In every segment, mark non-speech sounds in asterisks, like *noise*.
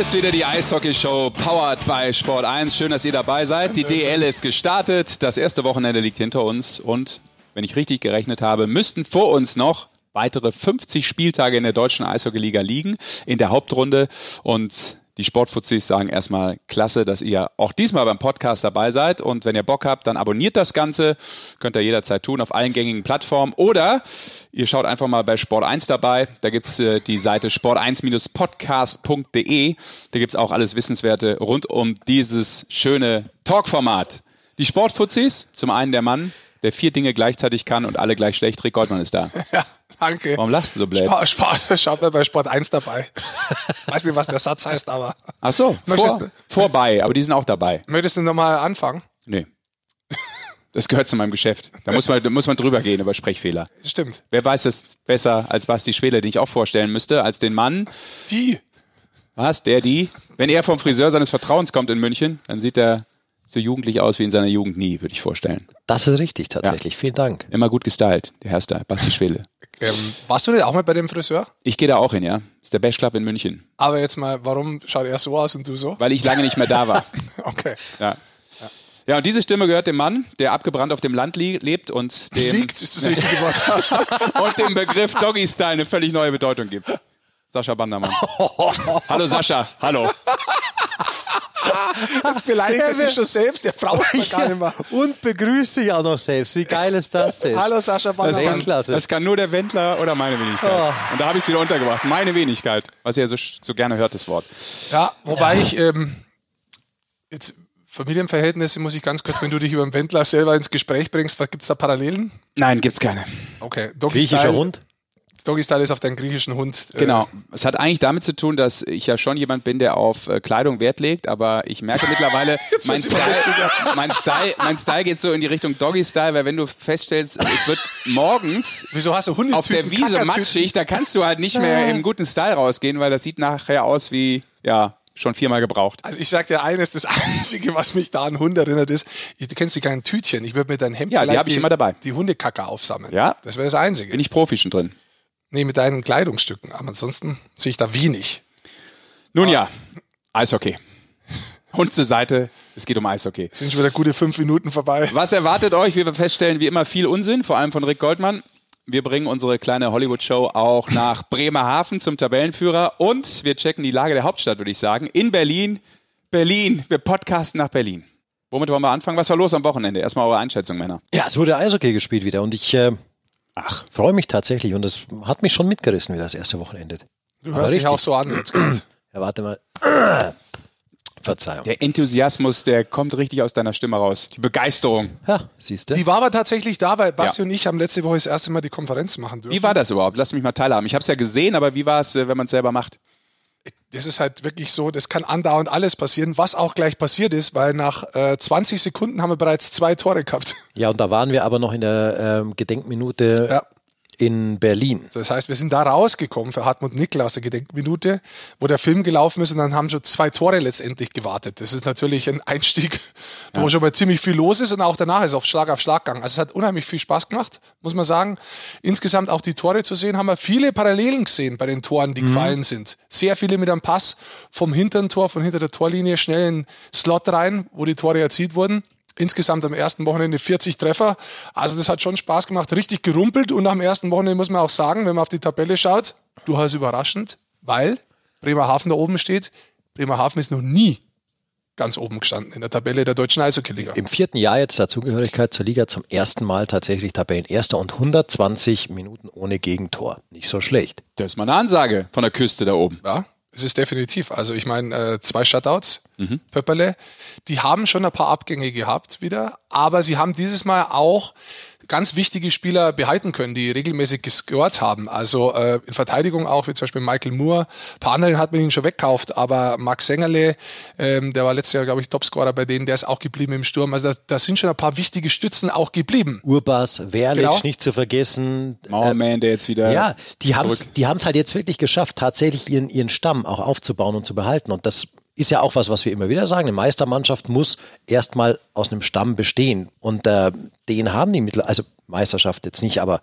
Hier ist wieder die Eishockey-Show, powered by Sport 1. Schön, dass ihr dabei seid. Die DL ist gestartet. Das erste Wochenende liegt hinter uns. Und wenn ich richtig gerechnet habe, müssten vor uns noch weitere 50 Spieltage in der deutschen Eishockey-Liga liegen, in der Hauptrunde. Und die Sportfuzis sagen erstmal klasse, dass ihr auch diesmal beim Podcast dabei seid. Und wenn ihr Bock habt, dann abonniert das Ganze. Könnt ihr jederzeit tun auf allen gängigen Plattformen. Oder ihr schaut einfach mal bei Sport 1 dabei. Da gibt's äh, die Seite sport1-podcast.de. Da gibt's auch alles Wissenswerte rund um dieses schöne Talkformat. Die Sportfuzis, zum einen der Mann, der vier Dinge gleichzeitig kann und alle gleich schlecht. Rick Goldmann ist da. Ja, *laughs* danke. Warum lachst du so blöd? Sport, Sport, schaut mal bei Sport 1 dabei. Weiß nicht, was der Satz heißt, aber. Ach so, Möchtest vor, du- vorbei, aber die sind auch dabei. Möchtest du nochmal anfangen? Nee. Das gehört zu meinem Geschäft. Da muss man, da muss man drüber gehen über Sprechfehler. Stimmt. Wer weiß es besser als Basti Schwele, den ich auch vorstellen müsste, als den Mann, Die. was, der, die, wenn er vom Friseur seines Vertrauens kommt in München, dann sieht er so jugendlich aus wie in seiner Jugend nie, würde ich vorstellen. Das ist richtig, tatsächlich. Vielen Dank. Immer gut gestylt, der Hairstyle, Basti Schwele. Ähm, warst du denn auch mal bei dem Friseur? Ich gehe da auch hin, ja. Ist der Bash Club in München, Aber jetzt mal, warum schaut er so aus und du so? weil ich lange nicht mehr da war. *laughs* Okay. Ja. Ja, und diese Stimme gehört dem Mann, der abgebrannt auf dem Land lebt und dem, Liegt ist das richtige Wort. *laughs* und dem Begriff Doggy Style eine völlig neue Bedeutung gibt. Sascha Bandermann. *laughs* Hallo Sascha, hallo. *laughs* Das beleidigt er sich schon selbst. Der braucht man gar nicht mehr. *laughs* Und begrüßt sich auch noch selbst. Wie geil ist das denn? Hallo Sascha Das Bannermann. kann, Klasse. das kann nur der Wendler oder meine Wenigkeit. Oh. Und da habe ich es wieder untergebracht. Meine Wenigkeit, was ihr so, so gerne hört, das Wort. Ja, wobei ich ähm, jetzt Familienverhältnisse muss ich ganz kurz, wenn du dich über den Wendler selber ins Gespräch bringst, gibt es da Parallelen? Nein, gibt's keine. Okay, Griechischer Hund? Doggy Style ist auf deinen griechischen Hund. äh, Genau. Es hat eigentlich damit zu tun, dass ich ja schon jemand bin, der auf äh, Kleidung Wert legt, aber ich merke *laughs* mittlerweile, mein Style, *laughs* mein, Style, mein Style geht so in die Richtung Doggy-Style, weil wenn du feststellst, es wird morgens Wieso hast du Hunde auf der Wiese matschig, da kannst du halt nicht mehr im guten Style rausgehen, weil das sieht nachher aus wie, ja, schon viermal gebraucht. Also ich sag dir eines, das *laughs* Einzige, was mich da an Hund erinnert ist, ich- du kennst die kleinen Tütchen. Ich würde mit deinem Hemd Ja, die vielleicht hab ich immer dabei. Die Hundekacker aufsammeln. Ja. Das wäre das Einzige. Bin ich Profi schon drin. Nee, mit deinen Kleidungsstücken. Aber ansonsten sehe ich da wenig. Nun ja, Eishockey. Hund zur Seite, es geht um Eishockey. Es sind schon wieder gute fünf Minuten vorbei. Was erwartet euch? Wie wir feststellen, wie immer viel Unsinn, vor allem von Rick Goldmann. Wir bringen unsere kleine Hollywood-Show auch nach Bremerhaven zum Tabellenführer und wir checken die Lage der Hauptstadt, würde ich sagen, in Berlin. Berlin, wir podcasten nach Berlin. Womit wollen wir anfangen? Was war los am Wochenende? Erstmal eure Einschätzung, Männer. Ja, es wurde Eishockey gespielt wieder und ich äh, Ach, freue mich tatsächlich und das hat mich schon mitgerissen, wie das erste Wochenende. Du Aber hörst dich auch so an jetzt gerade. Ja, warte mal. Verzeihung. der Enthusiasmus, der kommt richtig aus deiner Stimme raus. Die Begeisterung. Ja, siehst du? Die war aber tatsächlich da, weil Basti Ja. und ich haben letzte Woche das erste Mal die Konferenz machen dürfen. Wie war das überhaupt? Lass mich mal teilhaben. Ich habe es ja gesehen, aber wie war es, äh, wenn man es selber macht? Das ist halt wirklich so, das kann andauernd alles passieren, was auch gleich passiert ist, weil nach äh, 20 Sekunden haben wir bereits zwei Tore gehabt. Ja, und da waren wir aber noch in der ähm, Gedenkminute Ja. In Berlin. Das heißt, wir sind da rausgekommen für Hartmut Nickler aus der Gedenkminute, wo der Film gelaufen ist und dann haben schon zwei Tore letztendlich gewartet. Das ist natürlich ein Einstieg, wo schon mal ziemlich viel los ist und auch danach ist auf Schlag auf Schlag gegangen. Also es hat unheimlich viel Spaß gemacht, muss man sagen. Insgesamt auch die Tore zu sehen, haben wir viele Parallelen gesehen bei den Toren, die gefallen sind. Sehr viele mit einem Pass vom hinteren Tor, von hinter der Torlinie schnell in den Slot rein, wo die Tore erzielt wurden. Insgesamt am ersten Wochenende 40 Treffer. Also das hat schon Spaß gemacht, richtig gerumpelt. Und am ersten Wochenende muss man auch sagen, wenn man auf die Tabelle schaut, durchaus überraschend, weil Bremerhaven da oben steht. Bremerhaven ist noch nie ganz oben gestanden in der Tabelle der deutschen Eishockey-Liga. Im vierten Jahr jetzt der Zugehörigkeit zur Liga zum ersten Mal tatsächlich Tabellenerster und 120 Minuten ohne Gegentor. Nicht so schlecht. Das ist mal eine Ansage von der Küste da oben. Ja, es ist definitiv. Also ich meine, äh, zwei Shutouts, Pöpperle, die haben schon ein paar Abgänge gehabt wieder, aber sie haben dieses Mal auch ganz wichtige Spieler behalten können, die regelmäßig gescored haben. Also äh, in Verteidigung auch, wie zum Beispiel Michael Moore. Ein paar anderen hat man ihn schon weggekauft, aber Max Sengerle, ähm, der war letztes Jahr, glaube ich, Topscorer bei denen, der ist auch geblieben im Sturm. Also da, da sind schon ein paar wichtige Stützen auch geblieben. Urbas, Werlic Genau. nicht zu vergessen. Mauerman, der jetzt wieder. Ja, die haben es die haben's halt jetzt wirklich geschafft, tatsächlich ihren, ihren Stamm auch aufzubauen und zu behalten. Und das ist ja auch was, was wir immer wieder sagen. Eine Meistermannschaft muss erstmal aus einem Stamm bestehen. Und äh, den haben die Mittel, also Meisterschaft jetzt nicht, aber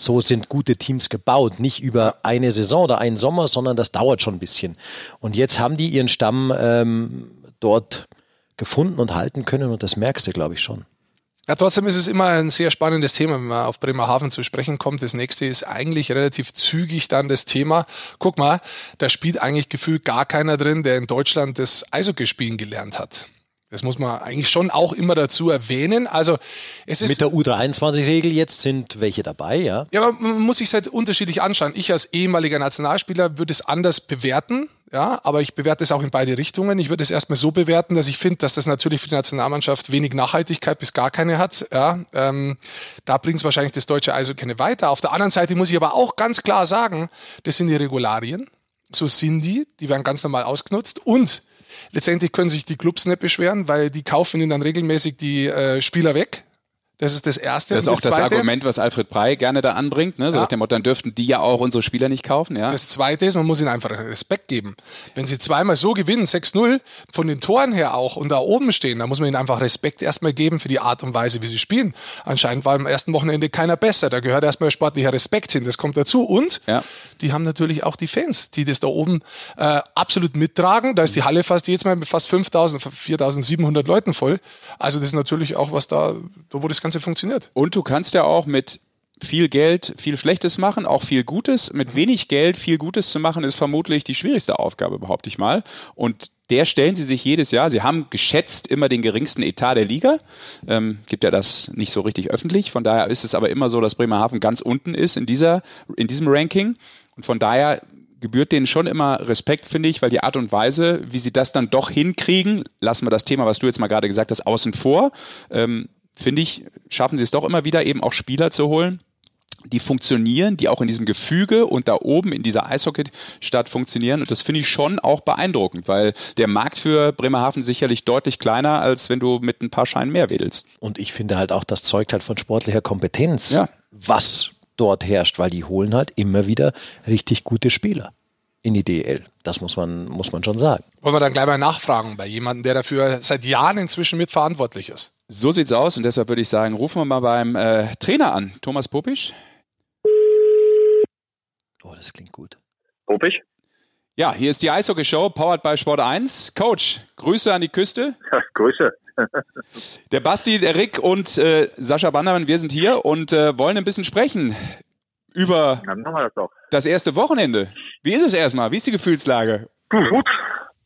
So sind gute Teams gebaut. Nicht über eine Saison oder einen Sommer, sondern das dauert schon ein bisschen. Und jetzt haben die ihren Stamm ähm, dort gefunden und halten können und das merkst du, glaube ich, schon. Ja, trotzdem ist es immer ein sehr spannendes Thema, wenn man auf Bremerhaven zu sprechen kommt. Das nächste ist eigentlich relativ zügig dann das Thema. Guck mal, da spielt eigentlich gefühlt gar keiner drin, der in Deutschland das Eishockey-Spielen gelernt hat. Das muss man eigentlich schon auch immer dazu erwähnen. Also es ist mit der U23-Regel jetzt sind welche dabei, ja? Ja, man muss sich halt unterschiedlich anschauen. Ich als ehemaliger Nationalspieler würde es anders bewerten, ja, aber ich bewerte es auch in beide Richtungen. Ich würde es erstmal so bewerten, dass ich finde, dass das natürlich für die Nationalmannschaft wenig Nachhaltigkeit bis gar keine hat. Ja, ähm, da bringt es wahrscheinlich das deutsche Eishockey weiter. Auf der anderen Seite muss ich aber auch ganz klar sagen, das sind die Regularien. So sind die, die werden ganz normal ausgenutzt und Letztendlich können sich die Clubs nicht beschweren, weil die kaufen ihnen dann regelmäßig die äh, Spieler weg. Das ist das Erste. Das ist auch das, das Argument, was Alfred Prey gerne da anbringt. Ne? So ja. dem Motto, dann dürften die ja auch unsere Spieler nicht kaufen. Ja? Das Zweite ist, man muss ihnen einfach Respekt geben. Wenn sie zweimal so gewinnen, 6-0, von den Toren her auch und da oben stehen, dann muss man ihnen einfach Respekt erstmal geben für die Art und Weise, wie sie spielen. Anscheinend war am ersten Wochenende keiner besser. Da gehört erstmal sportlicher Respekt hin. Das kommt dazu. Und ja. die haben natürlich auch die Fans, die das da oben äh, absolut mittragen. Da ist die Halle fast jedes Mal mit fast 5.000, 4.700 Leuten voll. Also das ist natürlich auch was da, da wo das Ganze funktioniert. Und du kannst ja auch mit viel Geld viel Schlechtes machen, auch viel Gutes. Mit wenig Geld viel Gutes zu machen, ist vermutlich die schwierigste Aufgabe, behaupte ich mal. Und der stellen sie sich jedes Jahr. Sie haben geschätzt immer den geringsten Etat der Liga. Ähm, gibt ja das nicht so richtig öffentlich. Von daher ist es aber immer so, dass Bremerhaven ganz unten ist in, dieser, in diesem Ranking. Und von daher gebührt denen schon immer Respekt, finde ich, weil die Art und Weise, wie sie das dann doch hinkriegen, lassen wir das Thema, was du jetzt mal gerade gesagt hast, außen vor. Ähm, finde ich, schaffen sie es doch immer wieder, eben auch Spieler zu holen, die funktionieren, die auch in diesem Gefüge und da oben in dieser Eishockeystadt funktionieren. Und das finde ich schon auch beeindruckend, weil der Markt für Bremerhaven sicherlich deutlich kleiner, als wenn du mit ein paar Scheinen mehr wedelst. Und ich finde halt auch, das zeugt halt von sportlicher Kompetenz, ja. was dort herrscht, weil die holen halt immer wieder richtig gute Spieler in die DL. Das muss man, muss man schon sagen. Wollen wir dann gleich mal nachfragen bei jemandem, der dafür seit Jahren inzwischen mitverantwortlich ist. So sieht's aus und deshalb würde ich sagen, rufen wir mal beim äh, Trainer an. Thomas Popisch. Oh, das klingt gut. Popisch? Ja, hier ist die Eishockey-Show, powered by Sport 1. Coach, Grüße an die Küste. Ja, *laughs* Grüße. der Basti, der Rick und äh, Sascha Bandermann, wir sind hier und äh, wollen ein bisschen sprechen über das, das, erste Wochenende. Wie ist es erstmal? Wie ist die Gefühlslage? Gut,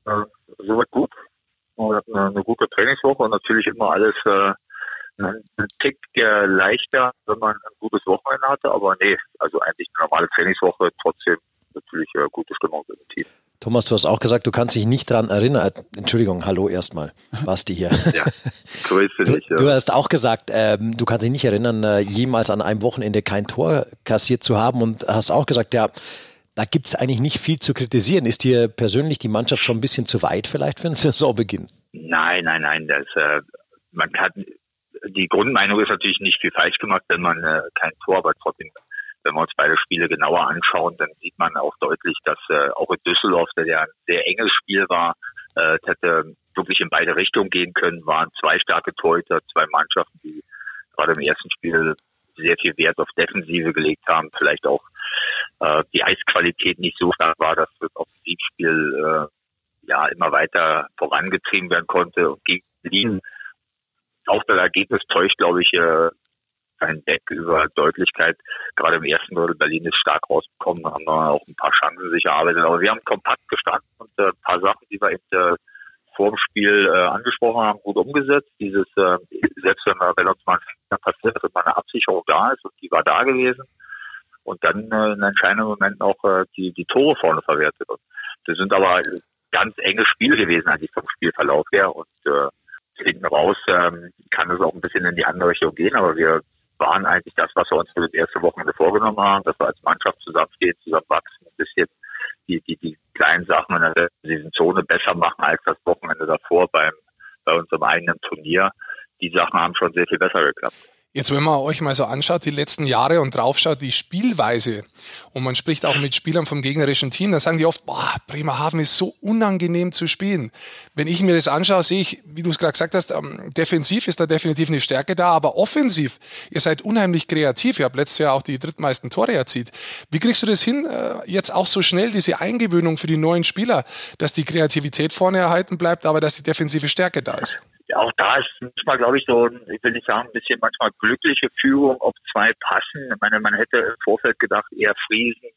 äh, soweit gut. Wir hatten eine gute Trainingswoche und natürlich immer alles äh, ein Tick äh, leichter, wenn man ein gutes Wochenende hatte. Aber nee, also eigentlich eine normale Trainingswoche, trotzdem natürlich äh, gute Stimmung im Team. Thomas, du hast auch gesagt, du kannst dich nicht daran erinnern. Entschuldigung, hallo erstmal. Basti hier. *laughs* Ja, grüße dich. Du, du hast auch gesagt, ähm, du kannst dich nicht erinnern, äh, jemals an einem Wochenende kein Tor kassiert zu haben und hast auch gesagt, ja, da gibt es eigentlich nicht viel zu kritisieren. Ist dir persönlich die Mannschaft schon ein bisschen zu weit vielleicht für einen *laughs* Saisonbeginn? Nein, nein, nein. Das, äh, man kann, die Grundmeinung ist natürlich nicht viel falsch gemacht, wenn man äh, kein Tor, aber trotzdem wenn wir uns beide Spiele genauer anschauen, dann sieht man auch deutlich, dass äh, auch in Düsseldorf, der ja ein sehr enges Spiel war, äh, hätte wirklich in beide Richtungen gehen können, waren zwei starke Torhüter, zwei Mannschaften, die gerade im ersten Spiel sehr viel Wert auf Defensive gelegt haben, vielleicht auch äh, die Eisqualität nicht so stark war, dass das Offensivspiel äh, ja immer weiter vorangetrieben werden konnte. Und gegen Berlin auch das Ergebnis täuscht, glaube ich, äh, ein Deck über Deutlichkeit. Gerade im ersten Drittel Berlin ist stark rausgekommen, haben wir auch ein paar Chancen sich erarbeitet. Aber wir haben kompakt gestanden und äh, ein paar Sachen, die wir in der vor dem Spiel äh, angesprochen haben, gut umgesetzt. Dieses, äh, selbst wenn, wir, wenn uns mal ein passiert, dass immer eine Absicherung da ist und die war da gewesen. Und dann äh, in entscheidenden Momenten auch äh, die, die Tore vorne verwertet. Und das sind aber ganz enge Spiele gewesen eigentlich vom Spielverlauf her. Und äh, hinten raus ähm, kann es auch ein bisschen in die andere Richtung gehen, aber wir waren eigentlich das, was wir uns für das erste Wochenende vorgenommen haben, dass wir als Mannschaft zusammenstehen, zusammenwachsen, ein bisschen die, die, die kleinen Sachen in der diesen Zone besser machen als das Wochenende davor beim, bei unserem eigenen Turnier. Die Sachen haben schon sehr viel besser geklappt. Jetzt, wenn man euch mal so anschaut, die letzten Jahre und draufschaut, die Spielweise, und man spricht auch mit Spielern vom gegnerischen Team, dann sagen die oft, boah, Bremerhaven ist so unangenehm zu spielen. Wenn ich mir das anschaue, sehe ich, wie du es gerade gesagt hast, ähm, defensiv ist da definitiv eine Stärke da, aber offensiv, ihr seid unheimlich kreativ. Ihr habt letztes Jahr auch die drittmeisten Tore erzielt. Wie kriegst du das hin, äh, jetzt auch so schnell, diese Eingewöhnung für die neuen Spieler, dass die Kreativität vorne erhalten bleibt, aber dass die defensive Stärke da ist? Auch da ist manchmal, glaube ich, so, ich will nicht sagen, ein bisschen manchmal glückliche Führung, ob zwei passen. Ich meine, man hätte im Vorfeld gedacht, eher Friesen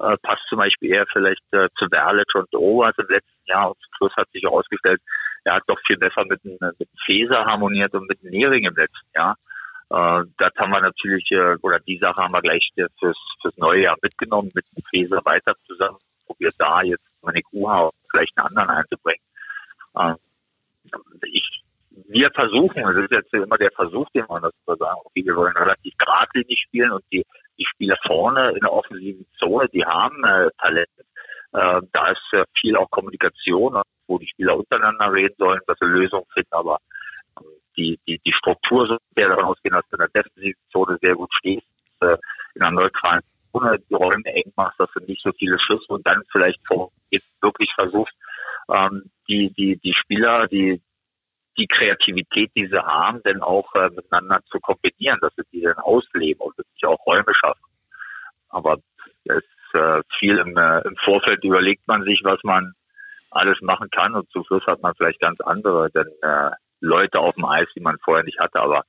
äh, passt zum Beispiel eher vielleicht äh, zu Verlic und Roas im letzten Jahr und zum Schluss hat sich herausgestellt, er hat doch viel besser mit, mit Feser harmoniert und mit Nering im letzten Jahr. Äh, das haben wir natürlich, äh, oder die Sache haben wir gleich fürs, fürs neue Jahr mitgenommen, mit Feser weiter zusammen probiert da jetzt Manik Uha vielleicht einen anderen einzubringen. Äh, ich wir versuchen, das ist jetzt immer der Versuch, den man das sagen, okay, wir wollen relativ geradlinig spielen und die, die Spieler vorne in der offensiven Zone, die haben äh, Talent. Äh, da ist äh, viel auch Kommunikation, wo die Spieler untereinander reden sollen, dass sie Lösungen finden, aber ähm, die, die, die Struktur so der davon ausgehen, dass du in der defensiven Zone sehr gut stehst, äh, in einer neutralen Zone die Räume eng machst, dass du nicht so viele Schüsse und dann vielleicht vor, jetzt wirklich versuchst, ähm, die, die, die Spieler, die, die Kreativität, die sie haben, denn auch äh, miteinander zu kombinieren, dass sie die dann ausleben und sich auch Räume schaffen. Aber es äh, viel im, äh, im Vorfeld überlegt man sich, was man alles machen kann und zum Schluss hat man vielleicht ganz andere denn, äh, Leute auf dem Eis, die man vorher nicht hatte. Aber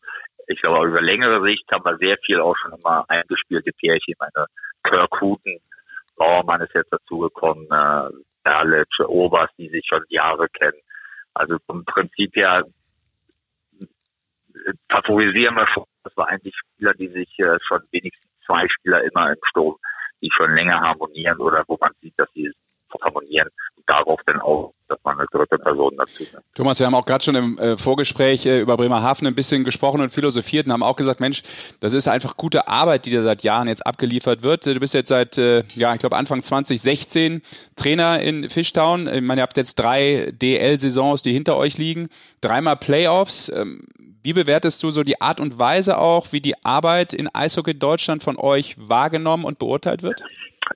ich glaube, über längere Sicht haben wir sehr viel auch schon immer eingespielte Pärchen. Meine Kirk Huten, Bauermann ist jetzt dazugekommen, äh, Berlic, Obers, die sich schon Jahre kennen. Also vom Prinzip her äh, favorisieren wir schon, dass wir eigentlich Spieler, die sich äh, schon wenigstens zwei Spieler immer im Sturm, die schon länger harmonieren oder wo man sieht, dass sie harmonieren und darauf dann auch dass man eine dritte Person dazu nimmt. Thomas, wir haben auch gerade schon im äh, Vorgespräch äh, über Bremerhaven ein bisschen gesprochen und philosophiert und haben auch gesagt, Mensch, das ist einfach gute Arbeit, die da seit Jahren jetzt abgeliefert wird. Du bist jetzt seit, äh, ja, ich glaube Anfang 2016 Trainer in Fishtown. Ich meine, ihr habt jetzt drei DL-Saisons, die hinter euch liegen, dreimal Playoffs. Ähm, wie bewertest du so die Art und Weise auch, wie die Arbeit in Eishockey Deutschland von euch wahrgenommen und beurteilt wird?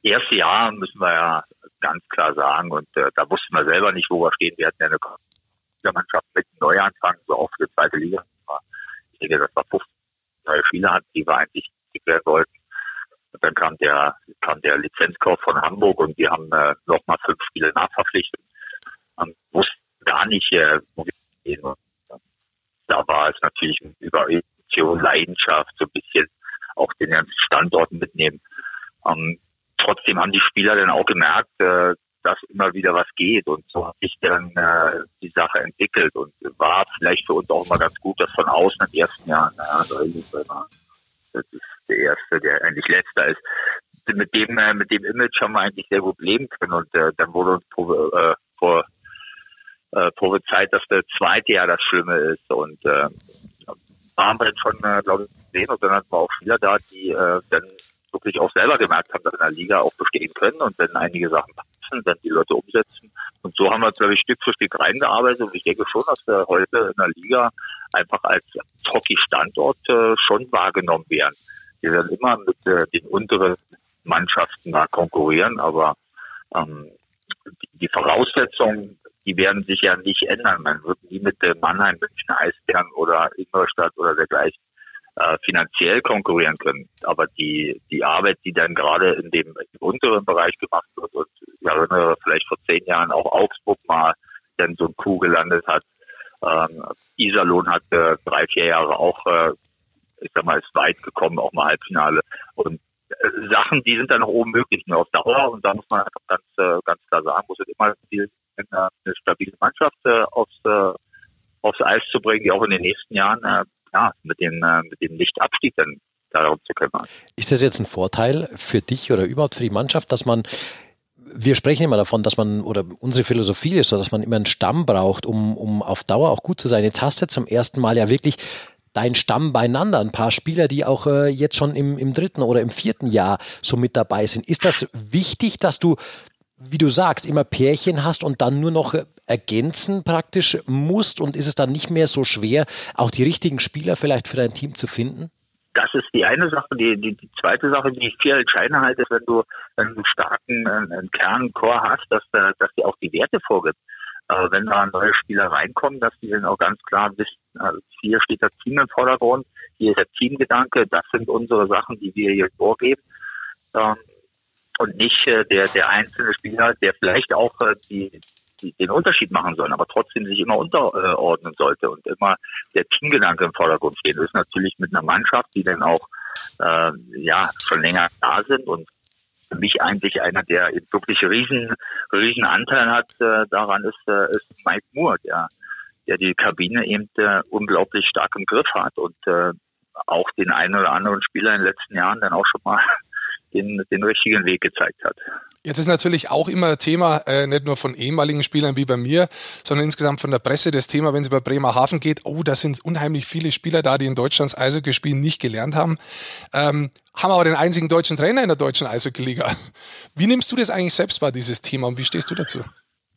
Erste Jahr müssen wir ja ganz klar sagen. Und äh, da wussten wir selber nicht, wo wir stehen. Wir hatten ja eine Mannschaft mit Neuanfang, so auch für die zweite Liga. Ich denke, dass wir 15 neue Spieler hatten, die wir eigentlich werden wollten. Und dann kam der, kam der Lizenzkauf von Hamburg und wir haben äh, nochmal fünf Spiele nachverpflichtet. Und wussten gar nicht, äh, wo wir gehen. Und, äh, da war es natürlich über Leidenschaft, so ein bisschen auch den ganzen Standort mitnehmen. Ähm, trotzdem haben die Spieler dann auch gemerkt, äh, dass immer wieder was geht und so hat sich dann äh, die Sache entwickelt und war vielleicht für uns auch immer ganz gut, dass von außen im ersten Jahr, naja, das ist der erste, der eigentlich letzter ist. Mit dem, äh, mit dem Image haben wir eigentlich sehr gut leben können und äh, dann wurde uns vor, äh, vor äh, prophezeit, dass der zweite Jahr das Schlimme ist und äh, haben wir jetzt schon, äh, glaube ich, gesehen und dann hatten wir auch Spieler da, die äh, dann wirklich auch selber gemerkt haben, dass in der Liga auch bestehen können und wenn einige Sachen passen, dann die Leute umsetzen. Und so haben wir, glaube ich, Stück für Stück reingearbeitet und ich denke schon, dass wir heute in der Liga einfach als Hockey-Standort äh, schon wahrgenommen werden. Wir werden immer mit äh, den unteren Mannschaften da konkurrieren, aber ähm, die, die Voraussetzungen, die werden sich ja nicht ändern. Man wird nie mit äh, Mannheim, München, Eisbären oder Ingolstadt oder dergleichen äh, finanziell konkurrieren können. Aber die, die Arbeit, die dann gerade in dem unteren Bereich gemacht wird, und ich erinnere vielleicht vor zehn Jahren auch Augsburg mal dann so ein Coup gelandet hat. Ähm, Iserlohn hat äh, drei, vier Jahre auch, äh, ich sag mal, ist weit gekommen, auch mal Halbfinale. Und äh, Sachen, die sind dann noch oben möglich, nur auf Dauer. Und da muss man einfach ganz, äh, ganz klar sagen, muss es immer viel, eine, eine stabile Mannschaft äh, aufs, äh, aufs Eis zu bringen, die auch in den nächsten Jahren äh, ja, mit dem, äh, mit dem Nichtabstieg dann darum zu kümmern. Ist das jetzt ein Vorteil für dich oder überhaupt für die Mannschaft, dass man wir sprechen immer davon, dass man, oder unsere Philosophie ist so, dass man immer einen Stamm braucht, um, um auf Dauer auch gut zu sein. Jetzt hast du zum ersten Mal ja wirklich dein Stamm beieinander, ein paar Spieler, die auch äh, jetzt schon im, im dritten oder im vierten Jahr so mit dabei sind. Ist das wichtig, dass du wie du sagst, immer Pärchen hast und dann nur noch ergänzen praktisch musst und ist es dann nicht mehr so schwer, auch die richtigen Spieler vielleicht für dein Team zu finden? Das ist die eine Sache. Die, die, die zweite Sache, die ich viel entscheidender halte, ist, wenn du einen starken äh, Kernchor hast, dass, äh, dass die auch die Werte vorgibt. Wenn da neue Spieler reinkommen, dass die dann auch ganz klar wissen, also hier steht das Team im Vordergrund, hier ist der Teamgedanke, das sind unsere Sachen, die wir hier vorgeben. Ähm, und nicht äh, der, der einzelne Spieler, der vielleicht auch äh, die, die, den Unterschied machen soll, aber trotzdem sich immer unterordnen sollte und immer der Teamgedanke im Vordergrund stehen. Das ist natürlich mit einer Mannschaft, die dann auch äh, ja schon länger da sind und für mich eigentlich einer, der wirklich riesen, riesen Anteil hat äh, daran, ist, äh, ist Mike Moore, der, der die Kabine eben äh, unglaublich stark im Griff hat und äh, auch den einen oder anderen Spieler in den letzten Jahren dann auch schon mal den, den richtigen Weg gezeigt hat. Jetzt ist natürlich auch immer Thema, äh, nicht nur von ehemaligen Spielern wie bei mir, sondern insgesamt von der Presse das Thema, wenn es über Bremerhaven geht, oh, da sind unheimlich viele Spieler da, die in Deutschlands Eishockey spielen, nicht gelernt haben, ähm, haben aber den einzigen deutschen Trainer in der deutschen Eishockey-Liga. Wie nimmst du das eigentlich selbst wahr, dieses Thema, und wie stehst du dazu?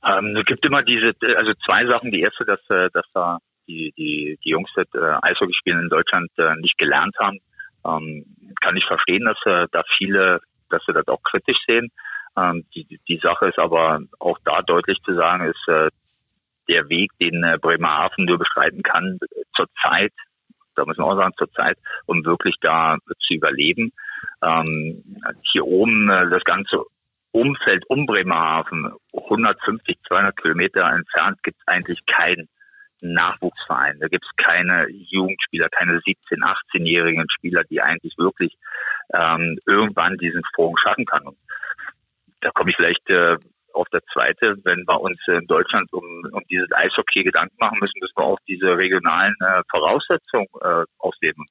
Ähm, es gibt immer diese, also zwei Sachen. Die erste, dass, äh, dass da die, die, die Jungs, die äh, Eishockey spielen in Deutschland, äh, nicht gelernt haben ähm, kann ich verstehen, dass äh, da viele, dass sie das auch kritisch sehen. Ähm, die, die Sache ist aber auch da deutlich zu sagen, ist äh, der Weg, den äh, Bremerhaven nur beschreiten kann, zur Zeit, da müssen wir auch sagen, zur Zeit, um wirklich da zu überleben. Ähm, hier oben äh, das ganze Umfeld um Bremerhaven, 150, 200 Kilometer entfernt, gibt es eigentlich keinen Nachwuchsverein. Da gibt es keine Jugendspieler, keine 17-, 18-jährigen Spieler, die eigentlich wirklich ähm, irgendwann diesen Sprung schaffen kann. Und da komme ich vielleicht äh, auf der zweite, wenn wir uns in Deutschland um, um dieses Eishockey Gedanken machen müssen, müssen wir auch diese regionalen äh, Voraussetzungen äh, ausleben.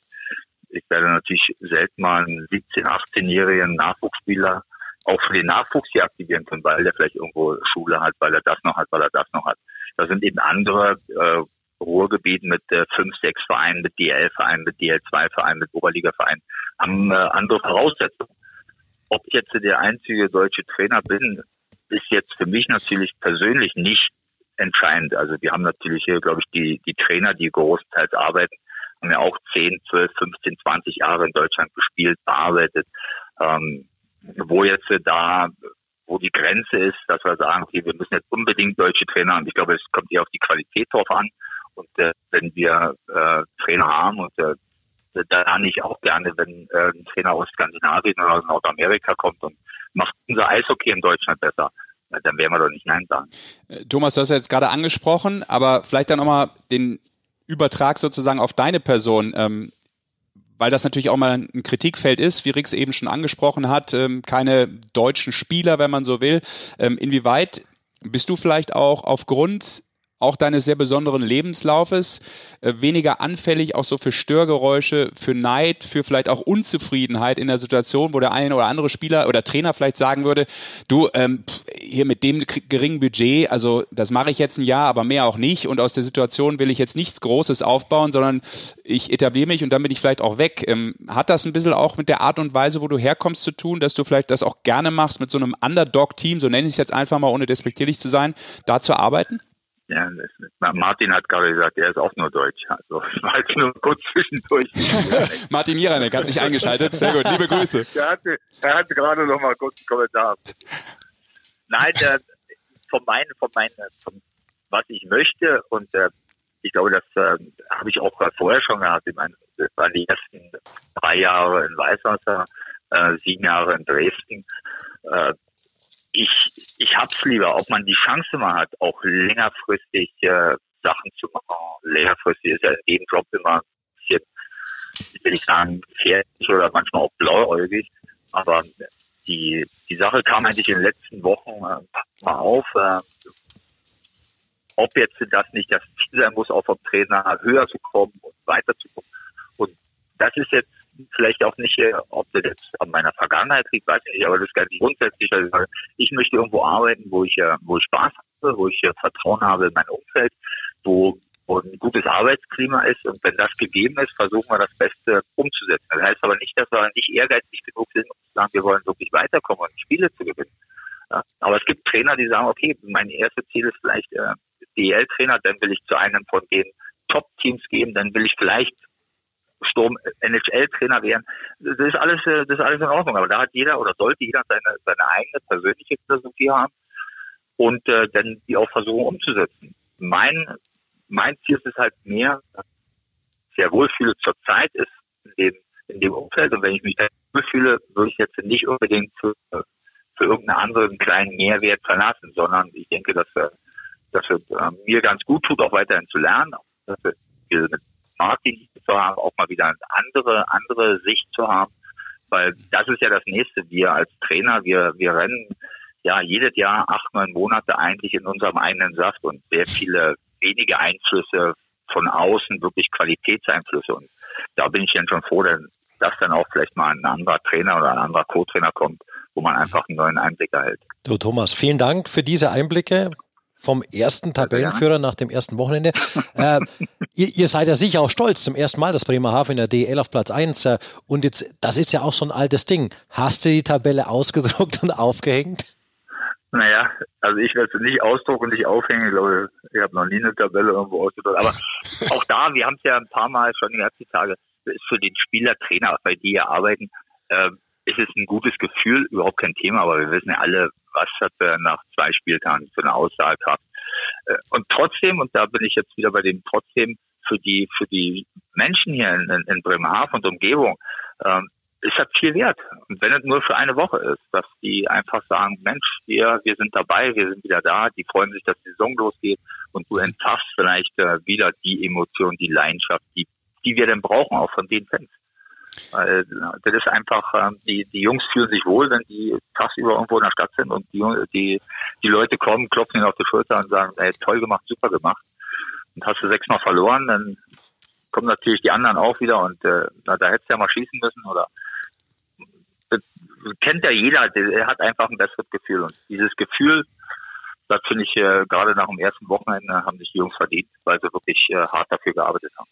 Ich werde natürlich selten mal einen 17-, 18-jährigen Nachwuchsspieler auch für den Nachwuchs hier aktivieren können, weil der vielleicht irgendwo Schule hat, weil er das noch hat, weil er das noch hat. Da sind eben andere äh, Ruhrgebieten mit äh, fünf, sechs Vereinen, mit DL-Vereinen, mit DL2-Vereinen, mit Oberliga-Vereinen, haben äh, andere Voraussetzungen. Ob ich jetzt der einzige deutsche Trainer bin, ist jetzt für mich natürlich persönlich nicht entscheidend. Also wir haben natürlich hier, glaube ich, die, die Trainer, die großteils arbeiten, haben ja auch 10, 12, 15, 20 Jahre in Deutschland gespielt, bearbeitet. Ähm, wo jetzt da wo die Grenze ist, dass wir sagen, okay, wir müssen jetzt unbedingt deutsche Trainer haben. Ich glaube, es kommt eher auf die Qualität drauf an. Und äh, wenn wir äh, Trainer haben und äh, da nicht auch gerne, wenn äh, ein Trainer aus Skandinavien oder aus Nordamerika kommt und macht unser Eishockey in Deutschland besser, dann werden wir doch nicht Nein sagen. Äh, Thomas, du hast ja jetzt gerade angesprochen, aber vielleicht dann nochmal den Übertrag sozusagen auf deine Person. Ähm, weil das natürlich auch mal ein Kritikfeld ist, wie Rix eben schon angesprochen hat, ähm, keine deutschen Spieler, wenn man so will. Ähm, inwieweit bist du vielleicht auch aufgrund auch deines sehr besonderen Lebenslaufes, äh, weniger anfällig auch so für Störgeräusche, für Neid, für vielleicht auch Unzufriedenheit in der Situation, wo der eine oder andere Spieler oder Trainer vielleicht sagen würde, du, ähm, hier mit dem geringen Budget, also das mache ich jetzt ein Jahr, aber mehr auch nicht und aus der Situation will ich jetzt nichts Großes aufbauen, sondern ich etabliere mich und dann bin ich vielleicht auch weg. Ähm, hat das ein bisschen auch mit der Art und Weise, wo du herkommst, zu tun, dass du vielleicht das auch gerne machst, mit so einem Underdog-Team, so nenne ich es jetzt einfach mal, ohne despektierlich zu sein, da zu arbeiten? Ja, Martin hat gerade gesagt, er ist auch nur Deutsch. Also *laughs* ich war jetzt nur kurz zwischendurch. *laughs* Martin Jiranek hat sich eingeschaltet. Sehr gut, liebe Grüße. Er hatte, er hatte gerade noch mal kurz einen Kommentar. Nein, der, von meinen, von meinen, von was ich möchte und äh, ich glaube, das äh, habe ich auch vorher schon gehabt. Ich meine, das waren die ersten drei Jahre in Weißwasser, äh, sieben Jahre in Dresden. Äh, ich, ich hab's lieber, ob man die Chance mal hat, auch längerfristig äh, Sachen zu machen. Längerfristig ist ja jeden Job immer ein bisschen, ich will nicht sagen, gefährlich oder manchmal auch blauäugig. Aber die, die Sache kam eigentlich in den letzten Wochen äh, mal auf. Äh, ob jetzt das nicht das Ziel sein muss, auf dem Trainer höher zu kommen und weiterzukommen. Und das ist jetzt vielleicht auch nicht, äh, ob das jetzt an meiner Vergangenheit liegt, weiß ich nicht, aber das ist ganz grundsätzlich. Also ich möchte irgendwo arbeiten, wo ich, äh, wo ich Spaß habe, wo ich äh, Vertrauen habe in mein Umfeld, wo, wo ein gutes Arbeitsklima ist und wenn das gegeben ist, versuchen wir das Beste umzusetzen. Das heißt aber nicht, dass wir nicht ehrgeizig genug sind, um zu sagen, wir wollen wirklich weiterkommen und Spiele zu gewinnen. Aber es gibt Trainer, die sagen, okay, mein erstes Ziel ist vielleicht äh, DL-Trainer, dann will ich zu einem von den Top-Teams gehen, dann will ich vielleicht Sturm NHL-Trainer werden. Das ist alles, äh, das ist alles in Ordnung. Aber da hat jeder oder sollte jeder seine, seine eigene persönliche Philosophie haben und äh, dann die auch versuchen umzusetzen. Mein, mein Ziel ist es halt mehr, sehr wohlfühle zur Zeit ist in dem, in dem Umfeld. Und wenn ich mich da wohlfühle, würde ich jetzt nicht unbedingt für, für irgendeinen anderen kleinen Mehrwert verlassen, sondern ich denke, dass, äh, dass es äh, mir ganz gut tut, auch weiterhin zu lernen, dass wir mit Marketing zu haben, auch mal wieder eine andere, andere Sicht zu haben. Weil das ist ja das nächste. Wir als Trainer, wir, wir rennen ja jedes Jahr acht, neun Monate eigentlich in unserem eigenen Saft und sehr viele wenige Einflüsse von außen, wirklich Qualitätseinflüsse. Und da bin ich dann schon froh, dass dann auch vielleicht mal ein anderer Trainer oder ein anderer Co-Trainer kommt, wo man einfach einen neuen Einblick erhält. Du Thomas, vielen Dank für diese Einblicke vom ersten Tabellenführer nach dem ersten Wochenende. äh, ihr, ihr, seid ja sicher auch stolz zum ersten Mal, dass Bremerhaven in der DL auf Platz 1. Äh, und jetzt, das ist ja auch so ein altes Ding. Hast du die Tabelle ausgedruckt und aufgehängt? Naja, also ich werde sie nicht ausdrucken und nicht aufhängen. Ich glaube, ich habe noch nie eine Tabelle irgendwo ausgedruckt. Aber *laughs* auch da, wir haben es ja ein paar Mal schon die letzten Tage, ist für den Spieler, Trainer, bei die hier arbeiten, äh, ist es ein gutes Gefühl, überhaupt kein Thema, aber wir wissen ja alle, was hat er nach zwei Spieltagen für eine Aussagekraft. Äh, und trotzdem, und da bin ich jetzt wieder bei dem trotzdem, für die, für die Menschen hier in, in Bremerhaven und Umgebung, ähm, ist das viel wert. Und wenn es nur für eine Woche ist, dass die einfach sagen, Mensch, wir, wir sind dabei, wir sind wieder da, die freuen sich, dass die Saison losgeht und du entfachst vielleicht äh, wieder die Emotion, die Leidenschaft, die, die wir denn brauchen, auch von den Fans. Weil das ist einfach, ähm, die, die Jungs fühlen sich wohl, wenn die tagsüber irgendwo in der Stadt sind und die, die, die Leute kommen, klopfen ihnen auf die Schulter und sagen, hey, toll gemacht, super gemacht. Und hast du sechsmal verloren, dann kommen natürlich die anderen auch wieder und äh, da, da hättest du ja mal schießen müssen oder das kennt ja jeder, der hat einfach ein besseres Gefühl und dieses Gefühl, das finde ich äh, gerade nach dem ersten Wochenende haben sich die Jungs verdient, weil sie wirklich äh, hart dafür gearbeitet haben.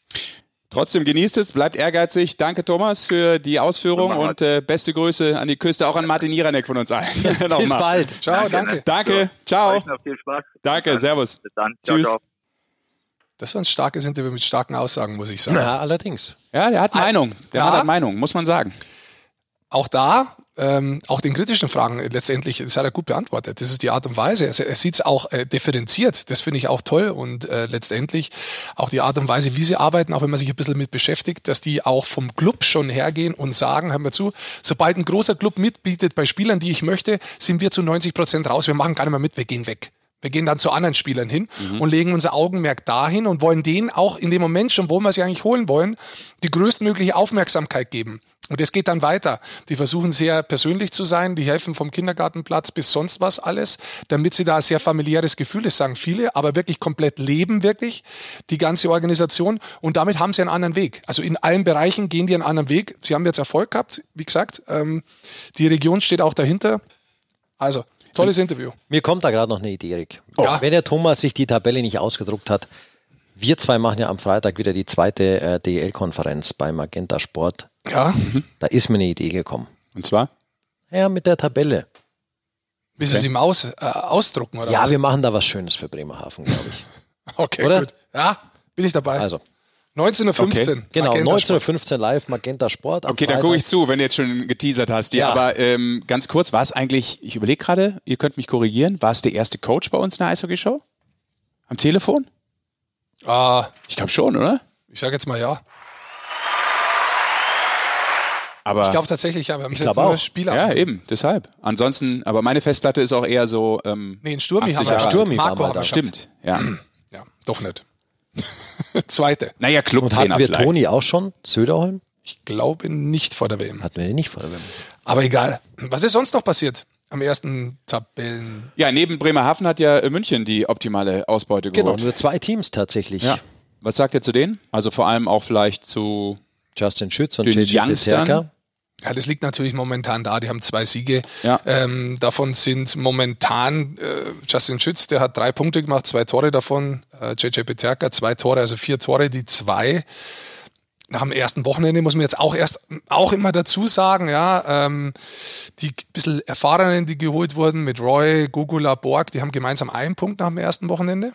Trotzdem genießt es, bleibt ehrgeizig. Danke Thomas für die Ausführung und äh, beste Grüße an die Küste, auch an Martin Iranek von uns allen. *laughs* Bis bald. Ciao, danke. Danke, ciao. Viel Spaß. Danke, servus. Bis dann. Ciao, Tschüss. Ciao. Das war ein starkes Interview mit starken Aussagen, muss ich sagen. Ja, allerdings. Ja, der hat Meinung. Der ja. hat Meinung, muss man sagen. Auch da ähm, auch den kritischen Fragen letztendlich, das hat er gut beantwortet. Das ist die Art und Weise. Er, er sieht es auch äh, differenziert. Das finde ich auch toll. Und äh, letztendlich auch die Art und Weise, wie sie arbeiten, auch wenn man sich ein bisschen mit beschäftigt, dass die auch vom Club schon hergehen und sagen, hör mal zu, sobald ein großer Club mitbietet bei Spielern, die ich möchte, sind wir zu 90 Prozent raus. Wir machen gar nicht mehr mit, wir gehen weg. Wir gehen dann zu anderen Spielern hin mhm. und legen unser Augenmerk dahin und wollen denen auch in dem Moment schon, wo wir sie eigentlich holen wollen, die größtmögliche Aufmerksamkeit geben. Und es geht dann weiter. Die versuchen sehr persönlich zu sein, die helfen vom Kindergartenplatz bis sonst was alles, damit sie da ein sehr familiäres Gefühl ist, sagen viele, aber wirklich komplett leben wirklich die ganze Organisation und damit haben sie einen anderen Weg. Also in allen Bereichen gehen die einen anderen Weg. Sie haben jetzt Erfolg gehabt, wie gesagt. Ähm, die Region steht auch dahinter. Also, tolles Interview. Mir kommt da gerade noch eine Idee, Erik. Oh. Wenn der Thomas sich die Tabelle nicht ausgedruckt hat, wir zwei machen ja am Freitag wieder die zweite äh, DEL-Konferenz bei Magenta Sport. Ja. Da ist mir eine Idee gekommen. Und zwar? Ja, mit der Tabelle. Wie Sie sie im Aus, äh, ausdrucken, oder? Ja, was? wir machen da was Schönes für Bremerhaven, glaube ich. *laughs* okay, oder? gut. Ja, bin ich dabei. Also. 19.15 okay. Genau, 19.15 live Magenta Sport. okay, Freitag. dann gucke ich zu, wenn du jetzt schon geteasert hast. Ja, aber ähm, ganz kurz, war es eigentlich, ich überlege gerade, ihr könnt mich korrigieren, war es der erste Coach bei uns in der Eishockey-Show? Am Telefon? Ah, ich glaube schon, oder? Ich sage jetzt mal ja. Aber ich glaube tatsächlich, ja, wir haben ich glaube auch. Spieler. Ja, eben, deshalb. Ansonsten, aber meine Festplatte ist auch eher so. Ähm, nee, in Sturmi haben wir Sturmi Marco war da. Stimmt, ja. ja, doch nicht. *laughs* Zweite. Naja, Clubtrainer Und hatten wir vielleicht. Toni auch schon? Söderholm? Ich glaube nicht vor der WM. Hatten wir den nicht vor der WM. Aber egal. Was ist sonst noch passiert? am ersten Tabellen. Ja, neben Bremerhaven hat ja München die optimale Ausbeute geholt. Genau, nur zwei Teams tatsächlich. Ja. Was sagt ihr zu denen? Also vor allem auch vielleicht zu Justin Schütz und JJ Peterka. Ja, das liegt natürlich momentan da. Die haben zwei Siege. Ja. Ähm, davon sind momentan äh, Justin Schütz, der hat drei Punkte gemacht, zwei Tore davon. Äh, JJ Peterka, zwei Tore, also vier Tore. Die zwei nach dem ersten Wochenende muss man jetzt auch erst auch immer dazu sagen, ja, ähm, die bisschen erfahrenen, die geholt wurden mit Roy, Gugula, Borg, die haben gemeinsam einen Punkt nach dem ersten Wochenende.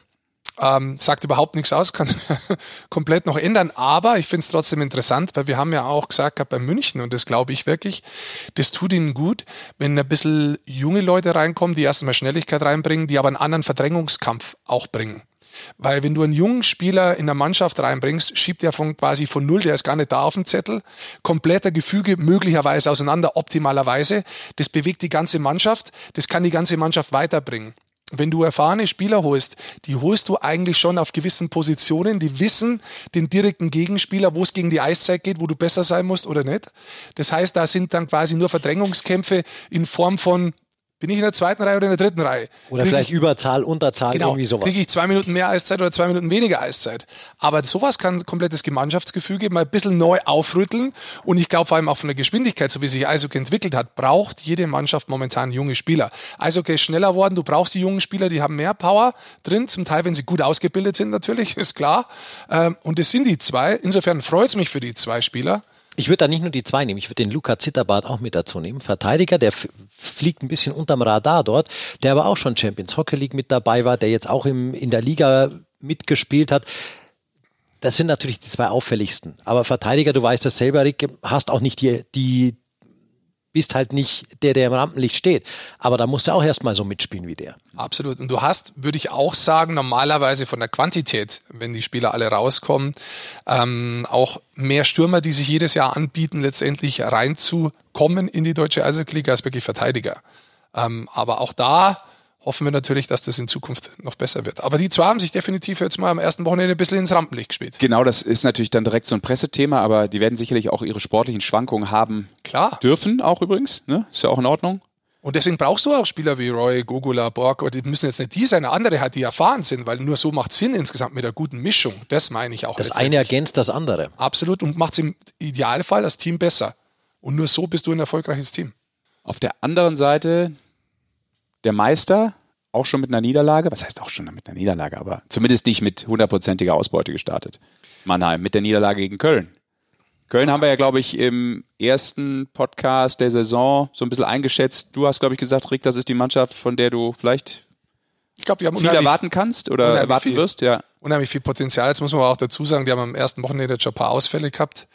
Ähm, sagt überhaupt nichts aus, kann *laughs* komplett noch ändern, aber ich finde es trotzdem interessant, weil wir haben ja auch gesagt bei München und das glaube ich wirklich, das tut ihnen gut, wenn ein bisschen junge Leute reinkommen, die erstmal Schnelligkeit reinbringen, die aber einen anderen Verdrängungskampf auch bringen. Weil wenn du einen jungen Spieler in der Mannschaft reinbringst, schiebt er von quasi von null, der ist gar nicht da auf dem Zettel, kompletter Gefüge möglicherweise auseinander, optimalerweise. Das bewegt die ganze Mannschaft, das kann die ganze Mannschaft weiterbringen wenn du erfahrene Spieler holst, die holst du eigentlich schon auf gewissen Positionen, die wissen den direkten Gegenspieler, wo es gegen die Eiszeit geht, wo du besser sein musst oder nicht. Das heißt, da sind dann quasi nur Verdrängungskämpfe in Form von bin ich in der zweiten Reihe oder in der dritten Reihe? Oder krieg vielleicht ich, Überzahl, Unterzahl, genau, irgendwie sowas. Kriege ich zwei Minuten mehr Eiszeit oder zwei Minuten weniger Eiszeit? Aber sowas kann ein komplettes Gemeinschaftsgefüge mal ein bisschen neu aufrütteln. Und ich glaube vor allem auch von der Geschwindigkeit, so wie sich Eishockey entwickelt hat, braucht jede Mannschaft momentan junge Spieler. Eishockey ist schneller geworden, du brauchst die jungen Spieler, die haben mehr Power drin, zum Teil, wenn sie gut ausgebildet sind natürlich, *laughs* ist klar. Ähm, und das sind die zwei. Insofern freut es mich für die zwei Spieler. Ich würde da nicht nur die zwei nehmen, ich würde den Luca Zitterbart auch mit dazu nehmen. Verteidiger, der fliegt ein bisschen unterm Radar dort, der aber auch schon Champions Hockey League mit dabei war, der jetzt auch im, in der Liga mitgespielt hat. Das sind natürlich die zwei auffälligsten. Aber Verteidiger, du weißt das selber, Rick, hast auch nicht die, die, bist halt nicht der, der im Rampenlicht steht. Aber da musst du auch erstmal so mitspielen wie der. Absolut. Und du hast, würde ich auch sagen, normalerweise von der Quantität, wenn die Spieler alle rauskommen, ähm, auch mehr Stürmer, die sich jedes Jahr anbieten, letztendlich reinzukommen in die deutsche Eishockey-Liga als wirklich Verteidiger. Ähm, aber auch da hoffen wir natürlich, dass das in Zukunft noch besser wird. Aber die zwei haben sich definitiv jetzt mal am ersten Wochenende ein bisschen ins Rampenlicht gespielt. Genau, das ist natürlich dann direkt so ein Pressethema, aber die werden sicherlich auch ihre sportlichen Schwankungen haben Klar. dürfen, auch übrigens. Ne? Ist ja auch in Ordnung. Und deswegen brauchst du auch Spieler wie Roy, Gugula, Borg, die müssen jetzt nicht die sein, andere hat, die erfahren sind, weil nur so macht Sinn insgesamt mit der guten Mischung. Das meine ich auch. Das eine ergänzt das andere. Absolut und macht es im Idealfall das Team besser. Und nur so bist du ein erfolgreiches Team. Auf der anderen Seite der Meister auch schon mit einer Niederlage, was heißt auch schon mit einer Niederlage, aber zumindest nicht mit hundertprozentiger Ausbeute gestartet. Mannheim mit der Niederlage gegen Köln. Köln haben wir ja, glaube ich, im ersten Podcast der Saison so ein bisschen eingeschätzt. Du hast, glaube ich, gesagt, Rick, das ist die Mannschaft, von der du vielleicht ich glaub, die haben viel erwarten kannst oder erwarten viel, wirst. Ja. Unheimlich viel Potenzial. Jetzt muss man aber auch dazu sagen, die haben am ersten Wochenende schon ein paar Ausfälle gehabt.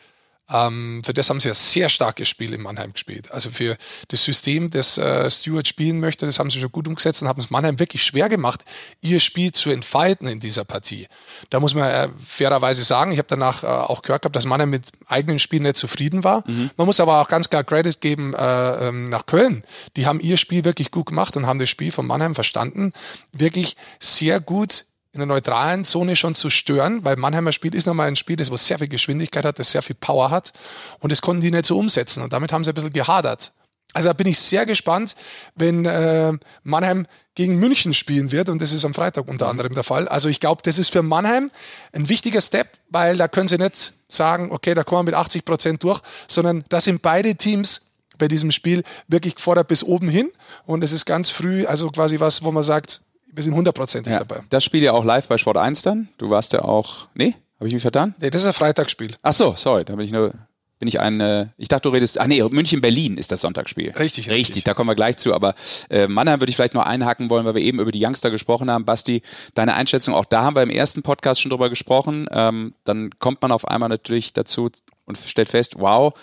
Ähm, für das haben sie ja sehr starkes Spiel in Mannheim gespielt. Also für das System, das äh, Stewart spielen möchte, das haben sie schon gut umgesetzt und haben es Mannheim wirklich schwer gemacht, ihr Spiel zu entfalten in dieser Partie. Da muss man äh, fairerweise sagen, ich habe danach äh, auch gehört gehabt, dass Mannheim mit eigenen Spielen nicht zufrieden war. Mhm. Man muss aber auch ganz klar Credit geben äh, ähm, nach Köln. Die haben ihr Spiel wirklich gut gemacht und haben das Spiel von Mannheim verstanden, wirklich sehr gut in der neutralen Zone schon zu stören, weil Mannheimer Spiel ist nochmal ein Spiel, das was sehr viel Geschwindigkeit hat, das sehr viel Power hat und das konnten die nicht so umsetzen und damit haben sie ein bisschen gehadert. Also da bin ich sehr gespannt, wenn äh, Mannheim gegen München spielen wird und das ist am Freitag unter anderem der Fall. Also ich glaube, das ist für Mannheim ein wichtiger Step, weil da können sie nicht sagen, okay, da kommen wir mit 80 Prozent durch, sondern da sind beide Teams bei diesem Spiel wirklich gefordert bis oben hin und es ist ganz früh, also quasi was, wo man sagt, wir sind hundertprozentig ja, dabei. Das Spiel ja auch live bei Sport 1 dann. Du warst ja auch. Nee, habe ich mich vertan? Nee, das ist ein Freitagsspiel. Ach so, sorry, da bin ich nur. Bin ich ein, äh, ich dachte, du redest, ach nee, München-Berlin ist das Sonntagsspiel. Richtig, richtig. Richtig, da kommen wir gleich zu. Aber äh, Mannheim würde ich vielleicht nur einhaken wollen, weil wir eben über die Youngster gesprochen haben. Basti, deine Einschätzung, auch da haben wir im ersten Podcast schon drüber gesprochen. Ähm, dann kommt man auf einmal natürlich dazu und stellt fest, wow,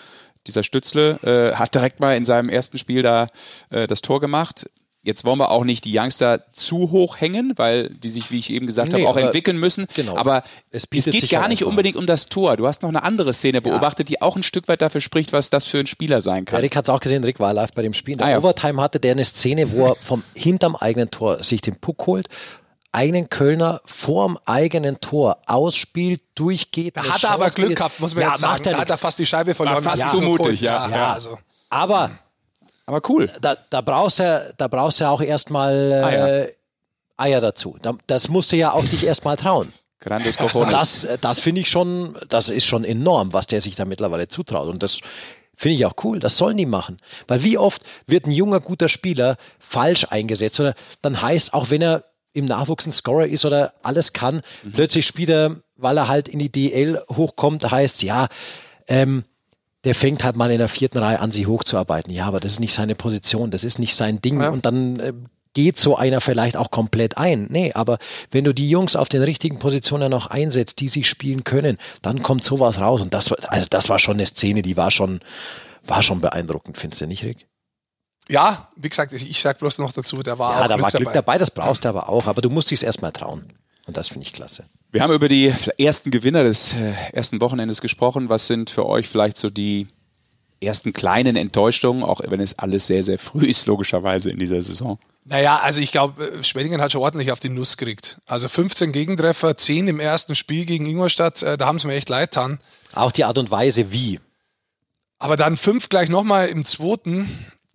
dieser Stützle äh, hat direkt mal in seinem ersten Spiel da äh, das Tor gemacht. Jetzt wollen wir auch nicht die Youngster zu hoch hängen, weil die sich, wie ich eben gesagt nee, habe, auch entwickeln müssen. Genau. Aber es, es geht gar nicht unbedingt um das Tor. Du hast noch eine andere Szene beobachtet, ja. die auch ein Stück weit dafür spricht, was das für ein Spieler sein kann. Ja, Rick hat es auch gesehen, Rick war live bei dem Spiel. Der ah, ja. Overtime hatte der eine Szene, wo er vom *laughs* hinterm eigenen Tor sich den Puck holt einen Kölner vorm eigenen Tor ausspielt, durchgeht. Da hat er aber Glück gehabt, muss man ja, jetzt sagen. Da hat er fast die Scheibe verloren. War fast ja, zu mutig, ja. ja. Also. Aber aber cool. Da, da brauchst du da brauchst ja auch erstmal äh, Eier. Eier dazu. das musst du ja auch dich erstmal trauen. Grandes Cojones. Das, das finde ich schon, das ist schon enorm, was der sich da mittlerweile zutraut. Und das finde ich auch cool. Das sollen die machen. Weil wie oft wird ein junger, guter Spieler falsch eingesetzt? Oder dann heißt, auch wenn er im Nachwuchs ein Scorer ist oder alles kann, mhm. plötzlich spielt er weil er halt in die DL hochkommt, heißt ja, ähm, der fängt halt mal in der vierten Reihe an, sich hochzuarbeiten. Ja, aber das ist nicht seine Position, das ist nicht sein Ding. Ja. Und dann äh, geht so einer vielleicht auch komplett ein. Nee, aber wenn du die Jungs auf den richtigen Positionen noch einsetzt, die sich spielen können, dann kommt sowas raus. Und das, also das war schon eine Szene, die war schon, war schon beeindruckend, findest du nicht, Rick? Ja, wie gesagt, ich sag bloß noch dazu, der war ja, auch da war Glück dabei. dabei, das brauchst du aber auch, aber du musst dich erstmal trauen. Und das finde ich klasse. Wir haben über die ersten Gewinner des äh, ersten Wochenendes gesprochen. Was sind für euch vielleicht so die ersten kleinen Enttäuschungen, auch wenn es alles sehr, sehr früh ist, logischerweise in dieser Saison? Naja, also ich glaube, äh, Schwenningen hat schon ordentlich auf die Nuss gekriegt. Also 15 Gegentreffer, 10 im ersten Spiel gegen Ingolstadt, äh, da haben sie mir echt leid getan. Auch die Art und Weise, wie. Aber dann fünf gleich nochmal im zweiten.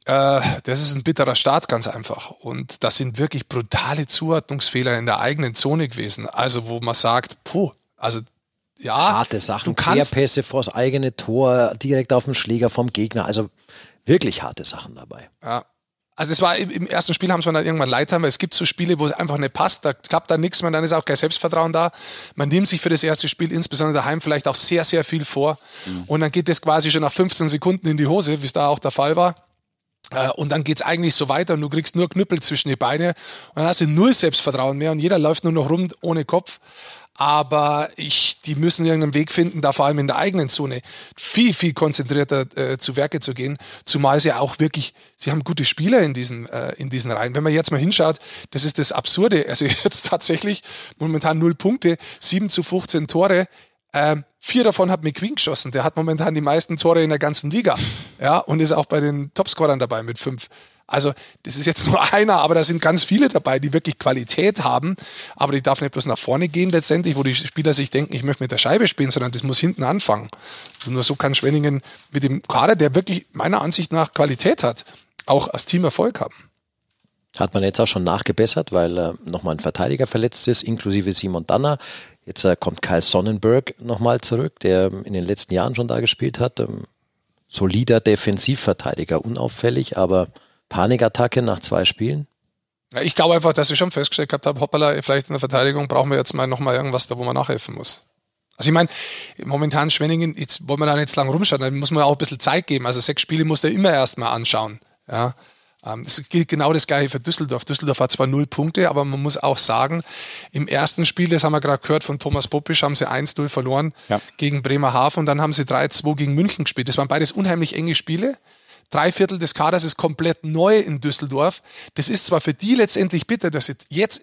Äh, das ist ein bitterer Start, ganz einfach. Und das sind wirklich brutale Zuordnungsfehler in der eigenen Zone gewesen. Also, wo man sagt, puh, also ja. Harte Sachen, Querpässe vors eigene Tor, direkt auf den Schläger vom Gegner. Also wirklich harte Sachen dabei. Ja. Also es war im, im, ersten Spiel haben sie dann irgendwann leid haben, es gibt so Spiele, wo es einfach nicht passt, da klappt dann nichts mehr, dann ist auch kein Selbstvertrauen da. Man nimmt sich für das erste Spiel insbesondere daheim vielleicht auch sehr, sehr viel vor mhm. und dann geht es quasi schon nach 15 Sekunden in die Hose, wie es da auch der Fall war. Äh, und dann geht es eigentlich so weiter und du kriegst nur Knüppel zwischen die Beine und dann hast du null Selbstvertrauen mehr und jeder läuft nur noch rum ohne Kopf. Aber ich, die müssen irgendeinen Weg finden, da vor allem in der eigenen Zone viel, viel konzentrierter äh, zu Werke zu gehen. Zumal sie auch wirklich, sie haben gute Spieler in diesen, äh, in diesen Reihen. Wenn man jetzt mal hinschaut, das ist das Absurde. Also *laughs* jetzt tatsächlich momentan null Punkte, 7 zu 15 Tore. Ähm, vier davon hat McQueen geschossen. Der hat momentan die meisten Tore in der ganzen Liga. Ja, und ist auch bei den Topscorern dabei mit fünf. Also, das ist jetzt *laughs* nur einer, aber da sind ganz viele dabei, die wirklich Qualität haben. Aber die darf nicht bloß nach vorne gehen letztendlich, wo die Spieler sich denken, ich möchte mit der Scheibe spielen, sondern das muss hinten anfangen. Also nur so kann Schwenningen mit dem Kader, der wirklich meiner Ansicht nach Qualität hat, auch als Team Erfolg haben. Hat man jetzt auch schon nachgebessert, weil äh, nochmal ein Verteidiger verletzt ist, inklusive Simon Danner. Jetzt äh, kommt Kyle Sonnenberg nochmal zurück, der in den letzten Jahren schon da gespielt hat. Ähm, solider Defensivverteidiger, unauffällig, aber Panikattacke nach zwei Spielen? Ich glaube einfach, dass ich schon festgestellt gehabt habe, hoppala, vielleicht in der Verteidigung brauchen wir jetzt mal nochmal irgendwas da, wo man nachhelfen muss. Also ich meine, momentan Schwenningen, jetzt wollen wir da nicht lang rumschauen, da muss man auch ein bisschen Zeit geben. Also sechs Spiele muss er immer erstmal anschauen. Ja. Ähm, es gilt genau das gleiche für Düsseldorf. Düsseldorf hat zwar null Punkte, aber man muss auch sagen, im ersten Spiel, das haben wir gerade gehört von Thomas Popisch, haben sie 1-0 verloren ja. gegen Bremerhaven und dann haben sie 3-2 gegen München gespielt. Das waren beides unheimlich enge Spiele. Drei Viertel des Kaders ist komplett neu in Düsseldorf. Das ist zwar für die letztendlich bitter, dass sie jetzt,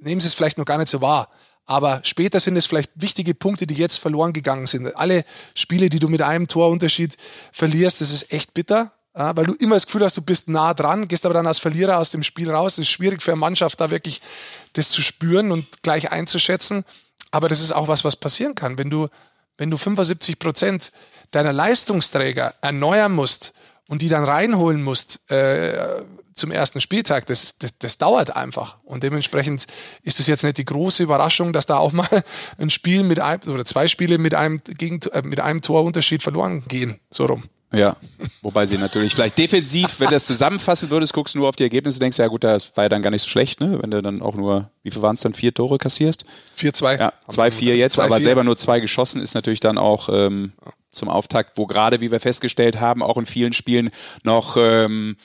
nehmen sie es vielleicht noch gar nicht so wahr, aber später sind es vielleicht wichtige Punkte, die jetzt verloren gegangen sind. Alle Spiele, die du mit einem Torunterschied verlierst, das ist echt bitter. Ja, weil du immer das Gefühl hast, du bist nah dran, gehst aber dann als Verlierer aus dem Spiel raus. Das ist schwierig für eine Mannschaft, da wirklich das zu spüren und gleich einzuschätzen. Aber das ist auch was, was passieren kann. Wenn du, wenn du 75 Prozent deiner Leistungsträger erneuern musst und die dann reinholen musst äh, zum ersten Spieltag, das, das, das dauert einfach. Und dementsprechend ist es jetzt nicht die große Überraschung, dass da auch mal ein Spiel mit einem oder zwei Spiele mit einem, gegen, äh, mit einem Torunterschied verloren gehen. So rum. Ja, wobei sie natürlich vielleicht defensiv, wenn du das zusammenfassen würdest, guckst du nur auf die Ergebnisse, denkst ja gut, das war ja dann gar nicht so schlecht, ne? wenn du dann auch nur, wie viel waren es dann, vier Tore kassierst? Vier, zwei. Ja, zwei, vier jetzt, zwei, aber vier. selber nur zwei geschossen ist natürlich dann auch ähm, zum Auftakt, wo gerade, wie wir festgestellt haben, auch in vielen Spielen noch ähm,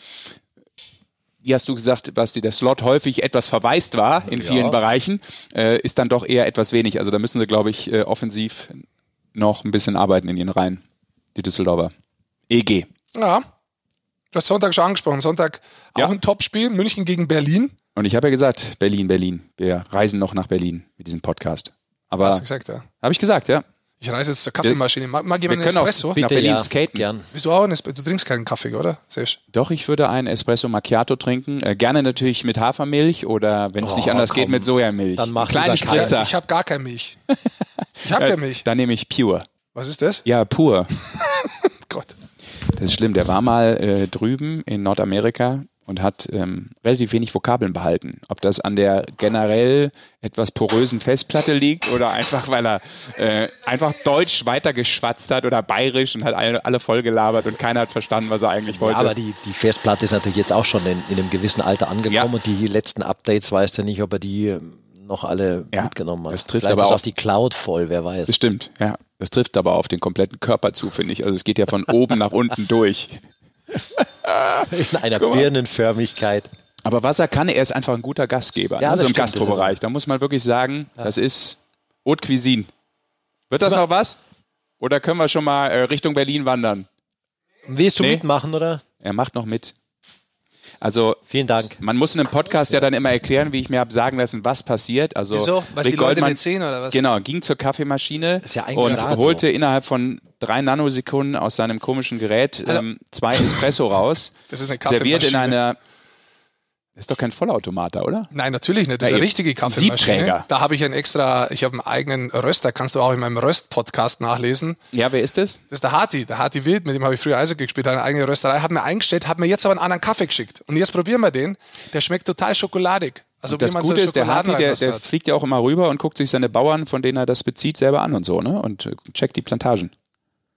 wie hast du gesagt, Basti, der Slot häufig etwas verwaist war in vielen ja. Bereichen, äh, ist dann doch eher etwas wenig. Also da müssen sie, glaube ich, äh, offensiv noch ein bisschen arbeiten in ihren Reihen, die Düsseldorfer. EG. Ja. Du hast Sonntag schon angesprochen. Sonntag auch ja. ein Topspiel. München gegen Berlin. Und ich habe ja gesagt, Berlin, Berlin. Wir reisen noch nach Berlin mit diesem Podcast. Aber hast du gesagt, ja. Habe ich gesagt, ja. Ich reise jetzt zur Kaffeemaschine. Mag, mag jemand einen Espresso? Auch nach Berlin ja, skaten. Gern. Bist du auch ein Espresso? Du trinkst keinen Kaffee, oder? Siehst. Doch, ich würde einen Espresso Macchiato trinken. Äh, gerne natürlich mit Hafermilch oder wenn es oh, nicht anders komm. geht, mit Sojamilch. Dann mach Kleine Spritzer. Ja, ich habe gar keine Milch. *laughs* Ich habe keine Milch. Dann nehme ich Pure. Was ist das? Ja, pur. *laughs* Gott. Das ist schlimm. Der war mal äh, drüben in Nordamerika und hat ähm, relativ wenig Vokabeln behalten. Ob das an der generell etwas porösen Festplatte liegt oder einfach, weil er äh, einfach Deutsch weitergeschwatzt hat oder bayerisch und hat alle, alle vollgelabert und keiner hat verstanden, was er eigentlich wollte. Ja, aber die, die Festplatte ist natürlich jetzt auch schon in, in einem gewissen Alter angekommen ja. und die letzten Updates weiß er nicht, ob er die ähm, noch alle ja, mitgenommen hat. Das trifft Vielleicht aber auch die Cloud voll, wer weiß. Das stimmt, ja. Das trifft aber auf den kompletten Körper zu, finde ich. Also es geht ja von oben nach unten durch. In einer Birnenförmigkeit. Aber was er kann, er ist einfach ein guter Gastgeber. Ja, ne? so im Gastrobereich. Da muss man wirklich sagen, ja. das ist Haute Cuisine. Wird das, das noch was? Oder können wir schon mal äh, Richtung Berlin wandern? Willst du nee. mitmachen, oder? Er macht noch mit. Also vielen Dank. Man muss in einem Podcast ja dann immer erklären, wie ich mir habe sagen lassen, was passiert. Also Wieso? Was Rick die Leute Goldmann, sehen oder was? Genau, ging zur Kaffeemaschine ja und Radio. holte innerhalb von drei Nanosekunden aus seinem komischen Gerät also, ähm, zwei Espresso raus. *laughs* Das ist eine Serviert in einer ist doch kein Vollautomater, oder? Nein, natürlich nicht. Das ist eine richtige Kaffeemaschine. Siebträger. Da habe ich einen extra, ich habe einen eigenen Röster, kannst du auch in meinem Röst-Podcast nachlesen. Ja, wer ist das? Das ist der Hati, der Hati Wild, mit dem habe ich früher Eishockey gespielt, eine eigene Rösterei, hat mir eingestellt, hat mir jetzt aber einen anderen Kaffee geschickt. Und jetzt probieren wir den. Der schmeckt total schokoladig. Also und das Gute so ist, der Hati, der, der fliegt ja auch immer rüber und guckt sich seine Bauern, von denen er das bezieht, selber an und so, ne? Und checkt die Plantagen.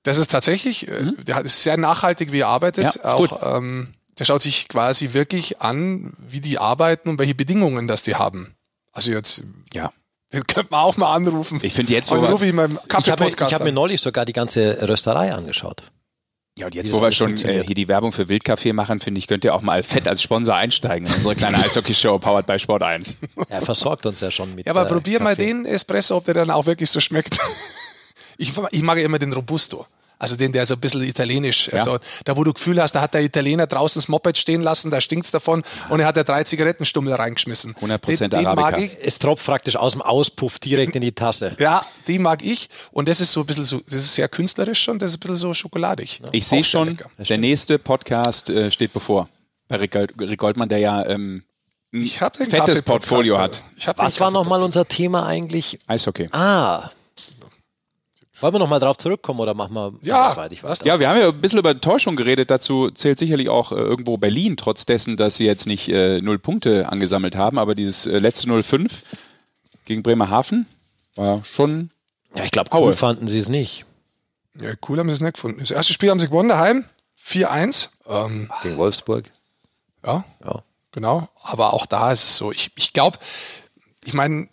Das ist tatsächlich, äh, mhm. der ist sehr nachhaltig, wie er arbeitet. Ja, auch, ähm, der schaut sich quasi wirklich an, wie die arbeiten und welche Bedingungen das die haben. Also jetzt, ja. Den könnte man auch mal anrufen. Ich finde jetzt, wo wir, ich, ich habe mir, hab mir neulich sogar die ganze Rösterei angeschaut. Ja, und jetzt, wo wir schon äh, hier die Werbung für Wildkaffee machen, finde ich, könnt ihr auch mal fett als Sponsor einsteigen in unsere kleine *laughs* Eishockey-Show, powered by Sport 1. Er versorgt uns ja schon mit. Ja, aber äh, probier Kaffee. mal den Espresso, ob der dann auch wirklich so schmeckt. *laughs* ich, ich mag ja immer den Robusto. Also den, der so ein bisschen italienisch, ja. also da wo du Gefühl hast, da hat der Italiener draußen das Moped stehen lassen, da stinkt's davon und er hat da drei Zigarettenstummel reingeschmissen. 100% den, den mag ich. Es tropft praktisch aus dem Auspuff direkt in die Tasse. *laughs* Ja, die mag ich und das ist so ein bisschen so, das ist sehr künstlerisch schon, das ist ein bisschen so schokoladig. Ich sehe schon, der nächste Podcast äh, steht bevor. Bei Rick Goldmann, der ja ähm, ein fettes Portfolio hat. Was war nochmal unser Thema eigentlich? Eishockey. Ah, wollen wir nochmal drauf zurückkommen oder machen wir ja, was Ja, wir haben ja ein bisschen über Enttäuschung geredet. Dazu zählt sicherlich auch äh, irgendwo Berlin, trotz dessen, dass sie jetzt nicht äh, null Punkte angesammelt haben. Aber dieses äh, letzte 0-5 gegen Bremerhaven war schon. Ja, ich glaube, cool fanden sie es nicht. Ja, cool haben sie es nicht gefunden. Das erste Spiel haben sie gewonnen daheim. 4-1. Ähm, gegen Wolfsburg. Ja, ja, genau. Aber auch da ist es so. Ich, ich glaube, ich meine,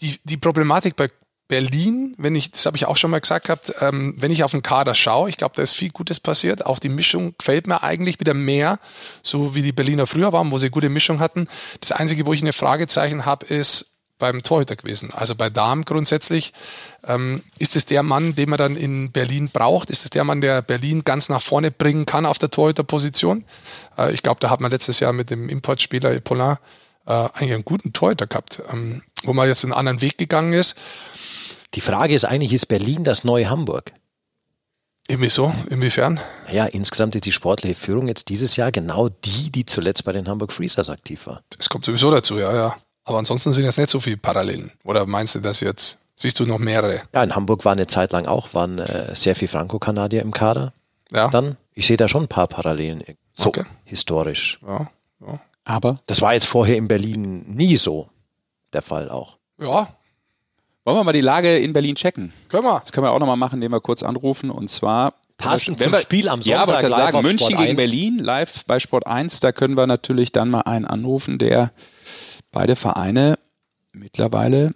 die, die Problematik bei Berlin, wenn ich, das habe ich auch schon mal gesagt gehabt, ähm, wenn ich auf den Kader schaue, ich glaube, da ist viel Gutes passiert. Auch die Mischung gefällt mir eigentlich wieder mehr, so wie die Berliner früher waren, wo sie gute Mischung hatten. Das Einzige, wo ich eine Fragezeichen habe, ist beim Torhüter gewesen. Also bei Darm grundsätzlich. Ähm, ist es der Mann, den man dann in Berlin braucht? Ist es der Mann, der Berlin ganz nach vorne bringen kann auf der Torhüterposition? Äh, ich glaube, da hat man letztes Jahr mit dem Importspieler Paulin äh, eigentlich einen guten Torhüter gehabt, ähm, wo man jetzt einen anderen Weg gegangen ist. Die Frage ist eigentlich, ist Berlin das neue Hamburg? so? Inwiefern? Ja, insgesamt ist die sportliche Führung jetzt dieses Jahr genau die, die zuletzt bei den Hamburg Freezers aktiv war. Das kommt sowieso dazu, ja, ja. Aber ansonsten sind jetzt nicht so viele Parallelen. Oder meinst du das jetzt? Siehst du noch mehrere? Ja, in Hamburg waren eine Zeit lang auch, waren äh, sehr viele Franco-Kanadier im Kader. Ja. Dann, ich sehe da schon ein paar Parallelen. So, okay. historisch. Ja, ja. Aber das war jetzt vorher in Berlin nie so der Fall auch. Ja, wollen wir mal die Lage in Berlin checken? Können wir. Das können wir auch nochmal machen, indem wir kurz anrufen. Und zwar passend zum wir, Spiel am Sonntag. Ja, aber ich kann sagen, München Sport gegen 1. Berlin, live bei Sport 1, da können wir natürlich dann mal einen anrufen, der beide Vereine mittlerweile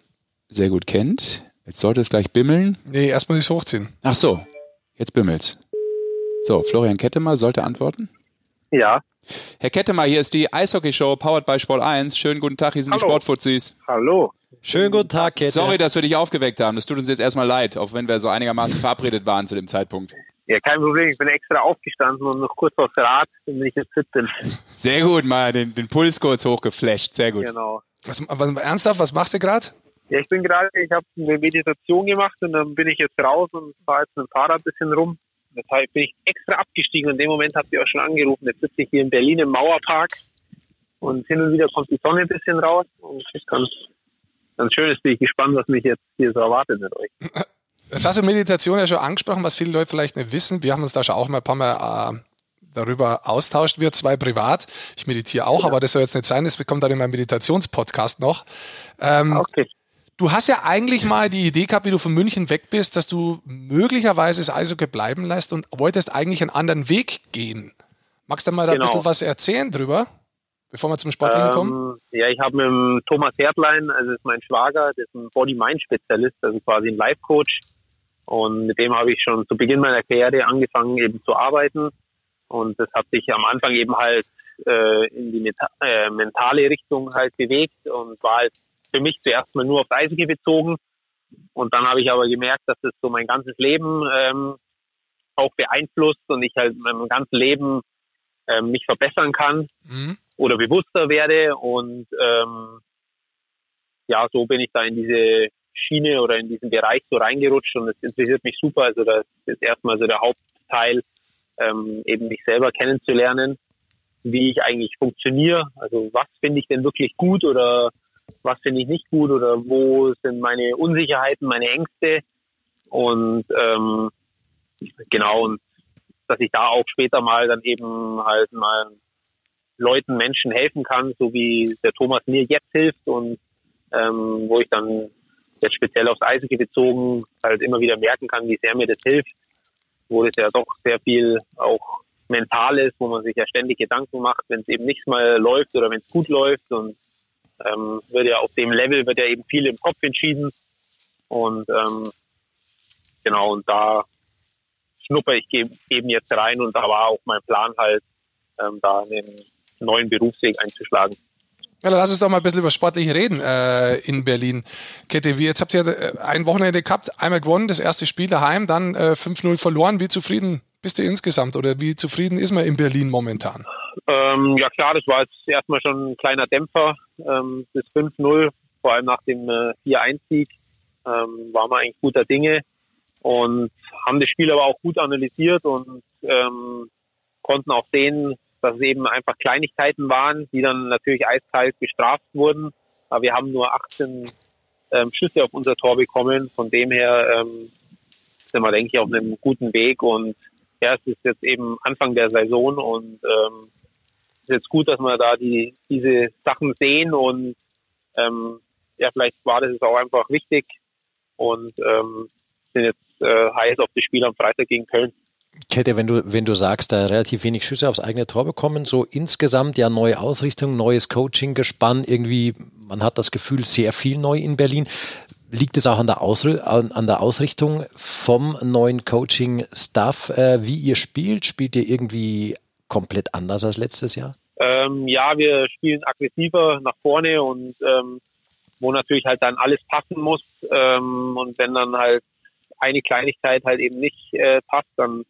sehr gut kennt. Jetzt sollte es gleich bimmeln. Nee, erst muss ich es hochziehen. Ach so, jetzt bimmelt's. So, Florian Kettemer sollte antworten. Ja. Herr Kettemer, hier ist die Eishockey-Show powered by Sport 1. Schönen guten Tag, hier sind Hallo. die Sportfuzis. Hallo. Schönen guten Tag, Kette. Sorry, dass wir dich aufgeweckt haben. Das tut uns jetzt erstmal leid, auch wenn wir so einigermaßen verabredet waren zu dem Zeitpunkt. Ja, kein Problem. Ich bin extra aufgestanden und noch kurz aufs Rad, damit ich jetzt fit bin. Sehr gut, mal den, den Puls kurz hochgeflasht. Sehr gut. Genau. Was, was, ernsthaft, was machst du gerade? Ja, ich bin gerade, ich habe eine Meditation gemacht und dann bin ich jetzt raus und fahre jetzt mit dem Fahrrad ein bisschen rum. Deshalb bin ich extra abgestiegen und in dem Moment habt ihr auch schon angerufen. Jetzt sitze ich hier in Berlin im Mauerpark und hin und wieder kommt die Sonne ein bisschen raus und ich kann ganz schön ist. Bin ich gespannt, was mich jetzt hier so erwartet mit euch. Jetzt hast du Meditation ja schon angesprochen, was viele Leute vielleicht nicht wissen. Wir haben uns da schon auch mal ein paar Mal äh, darüber austauscht, wir zwei privat. Ich meditiere auch, ja. aber das soll jetzt nicht sein, das bekommt dann in meinem Meditationspodcast noch. Ähm, okay. Du hast ja eigentlich mal die Idee gehabt, wie du von München weg bist, dass du möglicherweise das Eishockey bleiben lässt und wolltest eigentlich einen anderen Weg gehen. Magst du mal da genau. ein bisschen was erzählen drüber? Bevor wir zum Sportlichen ähm, kommen? Ja, ich habe mit dem Thomas Hertlein, also ist mein Schwager, der ist ein Body-Mind-Spezialist, also quasi ein Life-Coach. Und mit dem habe ich schon zu Beginn meiner Karriere angefangen, eben zu arbeiten. Und das hat sich am Anfang eben halt äh, in die Meta äh, mentale Richtung halt bewegt und war halt für mich zuerst mal nur aufs Eisige bezogen. Und dann habe ich aber gemerkt, dass das so mein ganzes Leben ähm, auch beeinflusst und ich halt mein ganzes Leben ähm, mich verbessern kann mhm. Oder bewusster werde. Und ähm, ja, so bin ich da in diese Schiene oder in diesen Bereich so reingerutscht und es interessiert mich super. Also das ist erstmal so der Hauptteil, ähm, eben mich selber kennenzulernen, wie ich eigentlich funktioniere. Also was finde ich denn wirklich gut oder was finde ich nicht gut oder wo sind meine Unsicherheiten, meine Ängste und ähm, genau und dass ich da auch später mal dann eben halt mal Leuten, Menschen helfen kann, so wie der Thomas mir jetzt hilft und ähm, wo ich dann jetzt speziell aufs Eisige bezogen halt immer wieder merken kann, wie sehr mir das hilft, wo das ja doch sehr viel auch mental ist, wo man sich ja ständig Gedanken macht, wenn es eben nicht mal läuft oder wenn es gut läuft und ähm, wird ja auf dem Level wird ja eben viel im Kopf entschieden und ähm, genau und da schnupper ich eben jetzt rein und da war auch mein Plan halt, ähm, da einen neuen Berufsweg einzuschlagen. Ja, lass uns doch mal ein bisschen über sportlich reden äh, in Berlin. Kette, wie jetzt habt ihr äh, ein Wochenende gehabt, einmal gewonnen, das erste Spiel daheim, dann äh, 5-0 verloren. Wie zufrieden bist du insgesamt oder wie zufrieden ist man in Berlin momentan? Ähm, ja klar, das war jetzt erstmal schon ein kleiner Dämpfer. Ähm, das 5-0, vor allem nach dem äh, 4-1-Sieg, ähm, war man eigentlich guter Dinge und haben das Spiel aber auch gut analysiert und ähm, konnten auch sehen, dass es eben einfach Kleinigkeiten waren, die dann natürlich eiskalt bestraft wurden. Aber wir haben nur 18 ähm, Schüsse auf unser Tor bekommen. Von dem her ähm, sind wir, denke ich, auf einem guten Weg. Und ja, es ist jetzt eben Anfang der Saison und ähm, ist jetzt gut, dass wir da die diese Sachen sehen und ähm, ja, vielleicht war das auch einfach wichtig und ähm, sind jetzt äh, heiß auf das Spiel am Freitag gegen Köln. Kette, wenn du, wenn du sagst, da relativ wenig Schüsse aufs eigene Tor bekommen, so insgesamt ja neue Ausrichtung, neues Coaching gespannt, irgendwie, man hat das Gefühl, sehr viel neu in Berlin. Liegt es auch an der, Ausri an, an der Ausrichtung vom neuen Coaching-Staff, äh, wie ihr spielt? Spielt ihr irgendwie komplett anders als letztes Jahr? Ähm, ja, wir spielen aggressiver nach vorne und ähm, wo natürlich halt dann alles passen muss. Ähm, und wenn dann halt eine Kleinigkeit halt eben nicht äh, passt, dann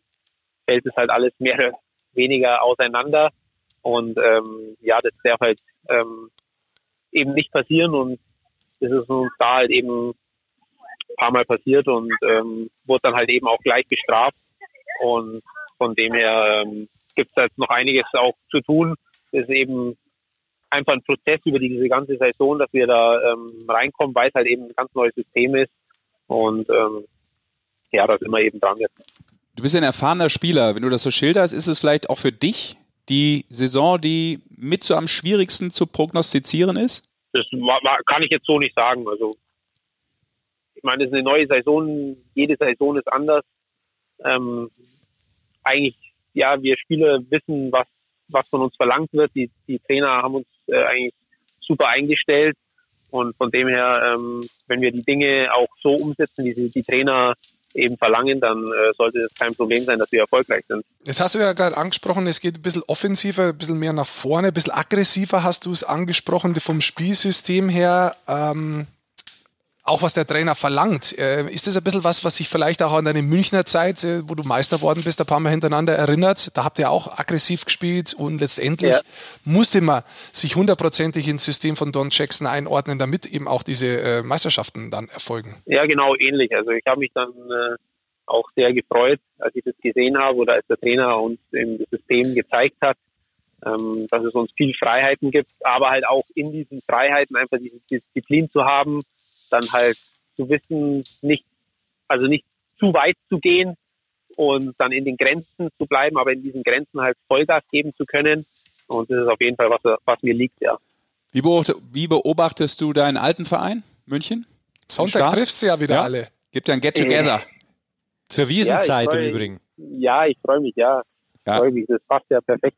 fällt es halt alles mehr oder weniger auseinander. Und ähm, ja, das darf halt ähm, eben nicht passieren und das ist uns da halt eben ein paar Mal passiert und ähm, wurde dann halt eben auch gleich bestraft. Und von dem her ähm, gibt es halt noch einiges auch zu tun. Das ist eben einfach ein Prozess über diese ganze Saison, dass wir da ähm, reinkommen, weil es halt eben ein ganz neues System ist. Und ähm, ja, da sind wir eben dran jetzt. Du bist ein erfahrener Spieler. Wenn du das so schilderst, ist es vielleicht auch für dich die Saison, die mit so am schwierigsten zu prognostizieren ist? Das kann ich jetzt so nicht sagen. Also, ich meine, es ist eine neue Saison. Jede Saison ist anders. Ähm, eigentlich, ja, wir Spieler wissen, was, was von uns verlangt wird. Die, die Trainer haben uns äh, eigentlich super eingestellt. Und von dem her, ähm, wenn wir die Dinge auch so umsetzen, wie sie die Trainer eben verlangen, dann äh, sollte es kein Problem sein, dass wir erfolgreich sind. Jetzt hast du ja gerade angesprochen, es geht ein bisschen offensiver, ein bisschen mehr nach vorne, ein bisschen aggressiver hast du es angesprochen vom Spielsystem her. Ähm, auch was der Trainer verlangt. Äh, ist das ein bisschen was, was sich vielleicht auch an deine Münchner Zeit, äh, wo du Meister worden bist, ein paar Mal hintereinander erinnert? Da habt ihr auch aggressiv gespielt und letztendlich ja. musste man sich hundertprozentig ins System von Don Jackson einordnen, damit eben auch diese äh, Meisterschaften dann erfolgen. Ja, genau, ähnlich. Also ich habe mich dann auch sehr gefreut, als ich das gesehen habe oder als der Trainer uns eben das System gezeigt hat, ähm, dass es uns viel Freiheiten gibt, aber halt auch in diesen Freiheiten einfach diese Disziplin zu haben, dann halt zu wissen, nicht, also nicht zu weit zu gehen und dann in den Grenzen zu bleiben, aber in diesen Grenzen halt Vollgas geben zu können. Und das ist auf jeden Fall was, was mir liegt, ja. Wie, wie beobachtest du deinen alten Verein, München? Sonntag triffst du ja wieder ja. alle. Gibt ja ein Get-Together. Äh, Zur Wiesenzeit ja, im Übrigen. Ja, ich freue mich, ja. ja. Freu mich. Das passt ja perfekt.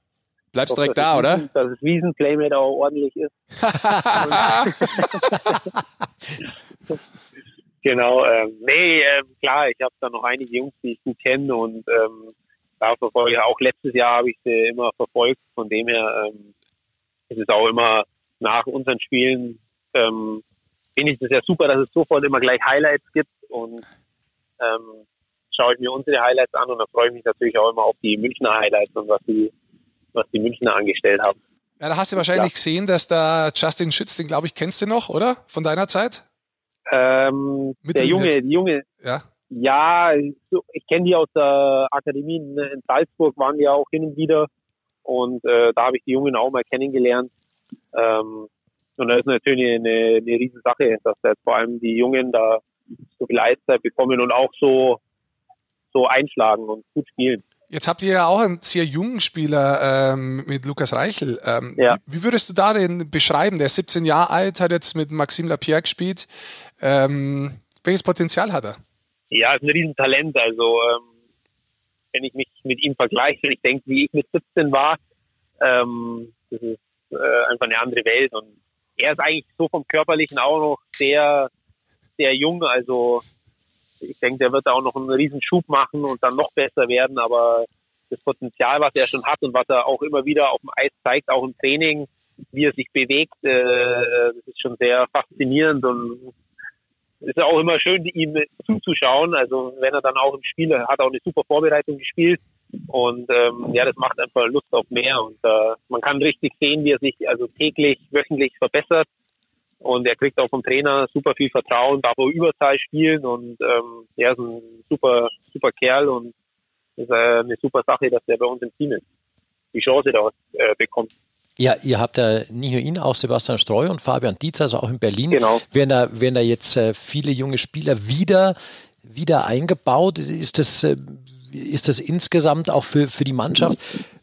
Bleibst doch, direkt da, oder? Wiesen, dass das Wiesen-Playmate auch ordentlich ist. *laughs* genau. Ähm, nee, äh, klar, ich habe da noch einige Jungs, die ich gut kenne und ähm, da verfolge auch letztes Jahr habe ich sie immer verfolgt. Von dem her ähm, ist es auch immer nach unseren Spielen ähm, finde ich es ja super, dass es sofort immer gleich Highlights gibt und ähm, schaue ich mir unsere Highlights an und da freue ich mich natürlich auch immer auf die Münchner Highlights und was die, was die Münchner angestellt haben. Ja, da hast du wahrscheinlich ja. gesehen, dass da Justin Schütz, den glaube ich, kennst du noch, oder? Von deiner Zeit? Ähm, der Junge, die Junge. Ja. Ja, ich kenne die aus der Akademie in, Salzburg, waren die auch hin und wieder. Und äh, da habe ich die Jungen auch mal kennengelernt. Ähm, und da ist natürlich eine, eine Riesensache, dass jetzt vor allem die Jungen da so viel Eiszeit bekommen und auch so, so einschlagen und gut spielen. Jetzt habt ihr ja auch einen sehr jungen Spieler ähm, mit Lukas Reichel. Ähm, ja. wie, wie, würdest du da den beschreiben? Der ist 17 Jahre alt, hat jetzt mit Maxime Lapierre gespielt. Ähm, welches Potenzial hat er? Ja, ist ein Riesentalent. Also ähm, wenn ich mich mit ihm vergleiche, wenn ich denke, wie ich mit 17 war, ähm, das ist äh, einfach eine andere Welt. Und er ist eigentlich so vom Körperlichen auch noch sehr, sehr jung. Also ich denke, der wird da auch noch einen riesen Schub machen und dann noch besser werden. Aber das Potenzial, was er schon hat und was er auch immer wieder auf dem Eis zeigt, auch im Training, wie er sich bewegt, äh, das ist schon sehr faszinierend und ist auch immer schön, ihm zuzuschauen. Also wenn er dann auch im Spiel hat, auch eine super Vorbereitung gespielt und ähm, ja, das macht einfach Lust auf mehr und äh, man kann richtig sehen, wie er sich also täglich, wöchentlich verbessert und er kriegt auch vom Trainer super viel Vertrauen, darf auch Überzahl spielen und ähm, er ist ein super, super Kerl und ist äh, eine super Sache, dass er bei uns im Team ist. Die Chance da äh, bekommt. Ja, ihr habt ja nicht nur ihn, auch Sebastian Streu und Fabian Dietz, also auch in Berlin. Genau. Werden da, werden da jetzt äh, viele junge Spieler wieder, wieder eingebaut? Ist das, äh, ist das insgesamt auch für, für die Mannschaft?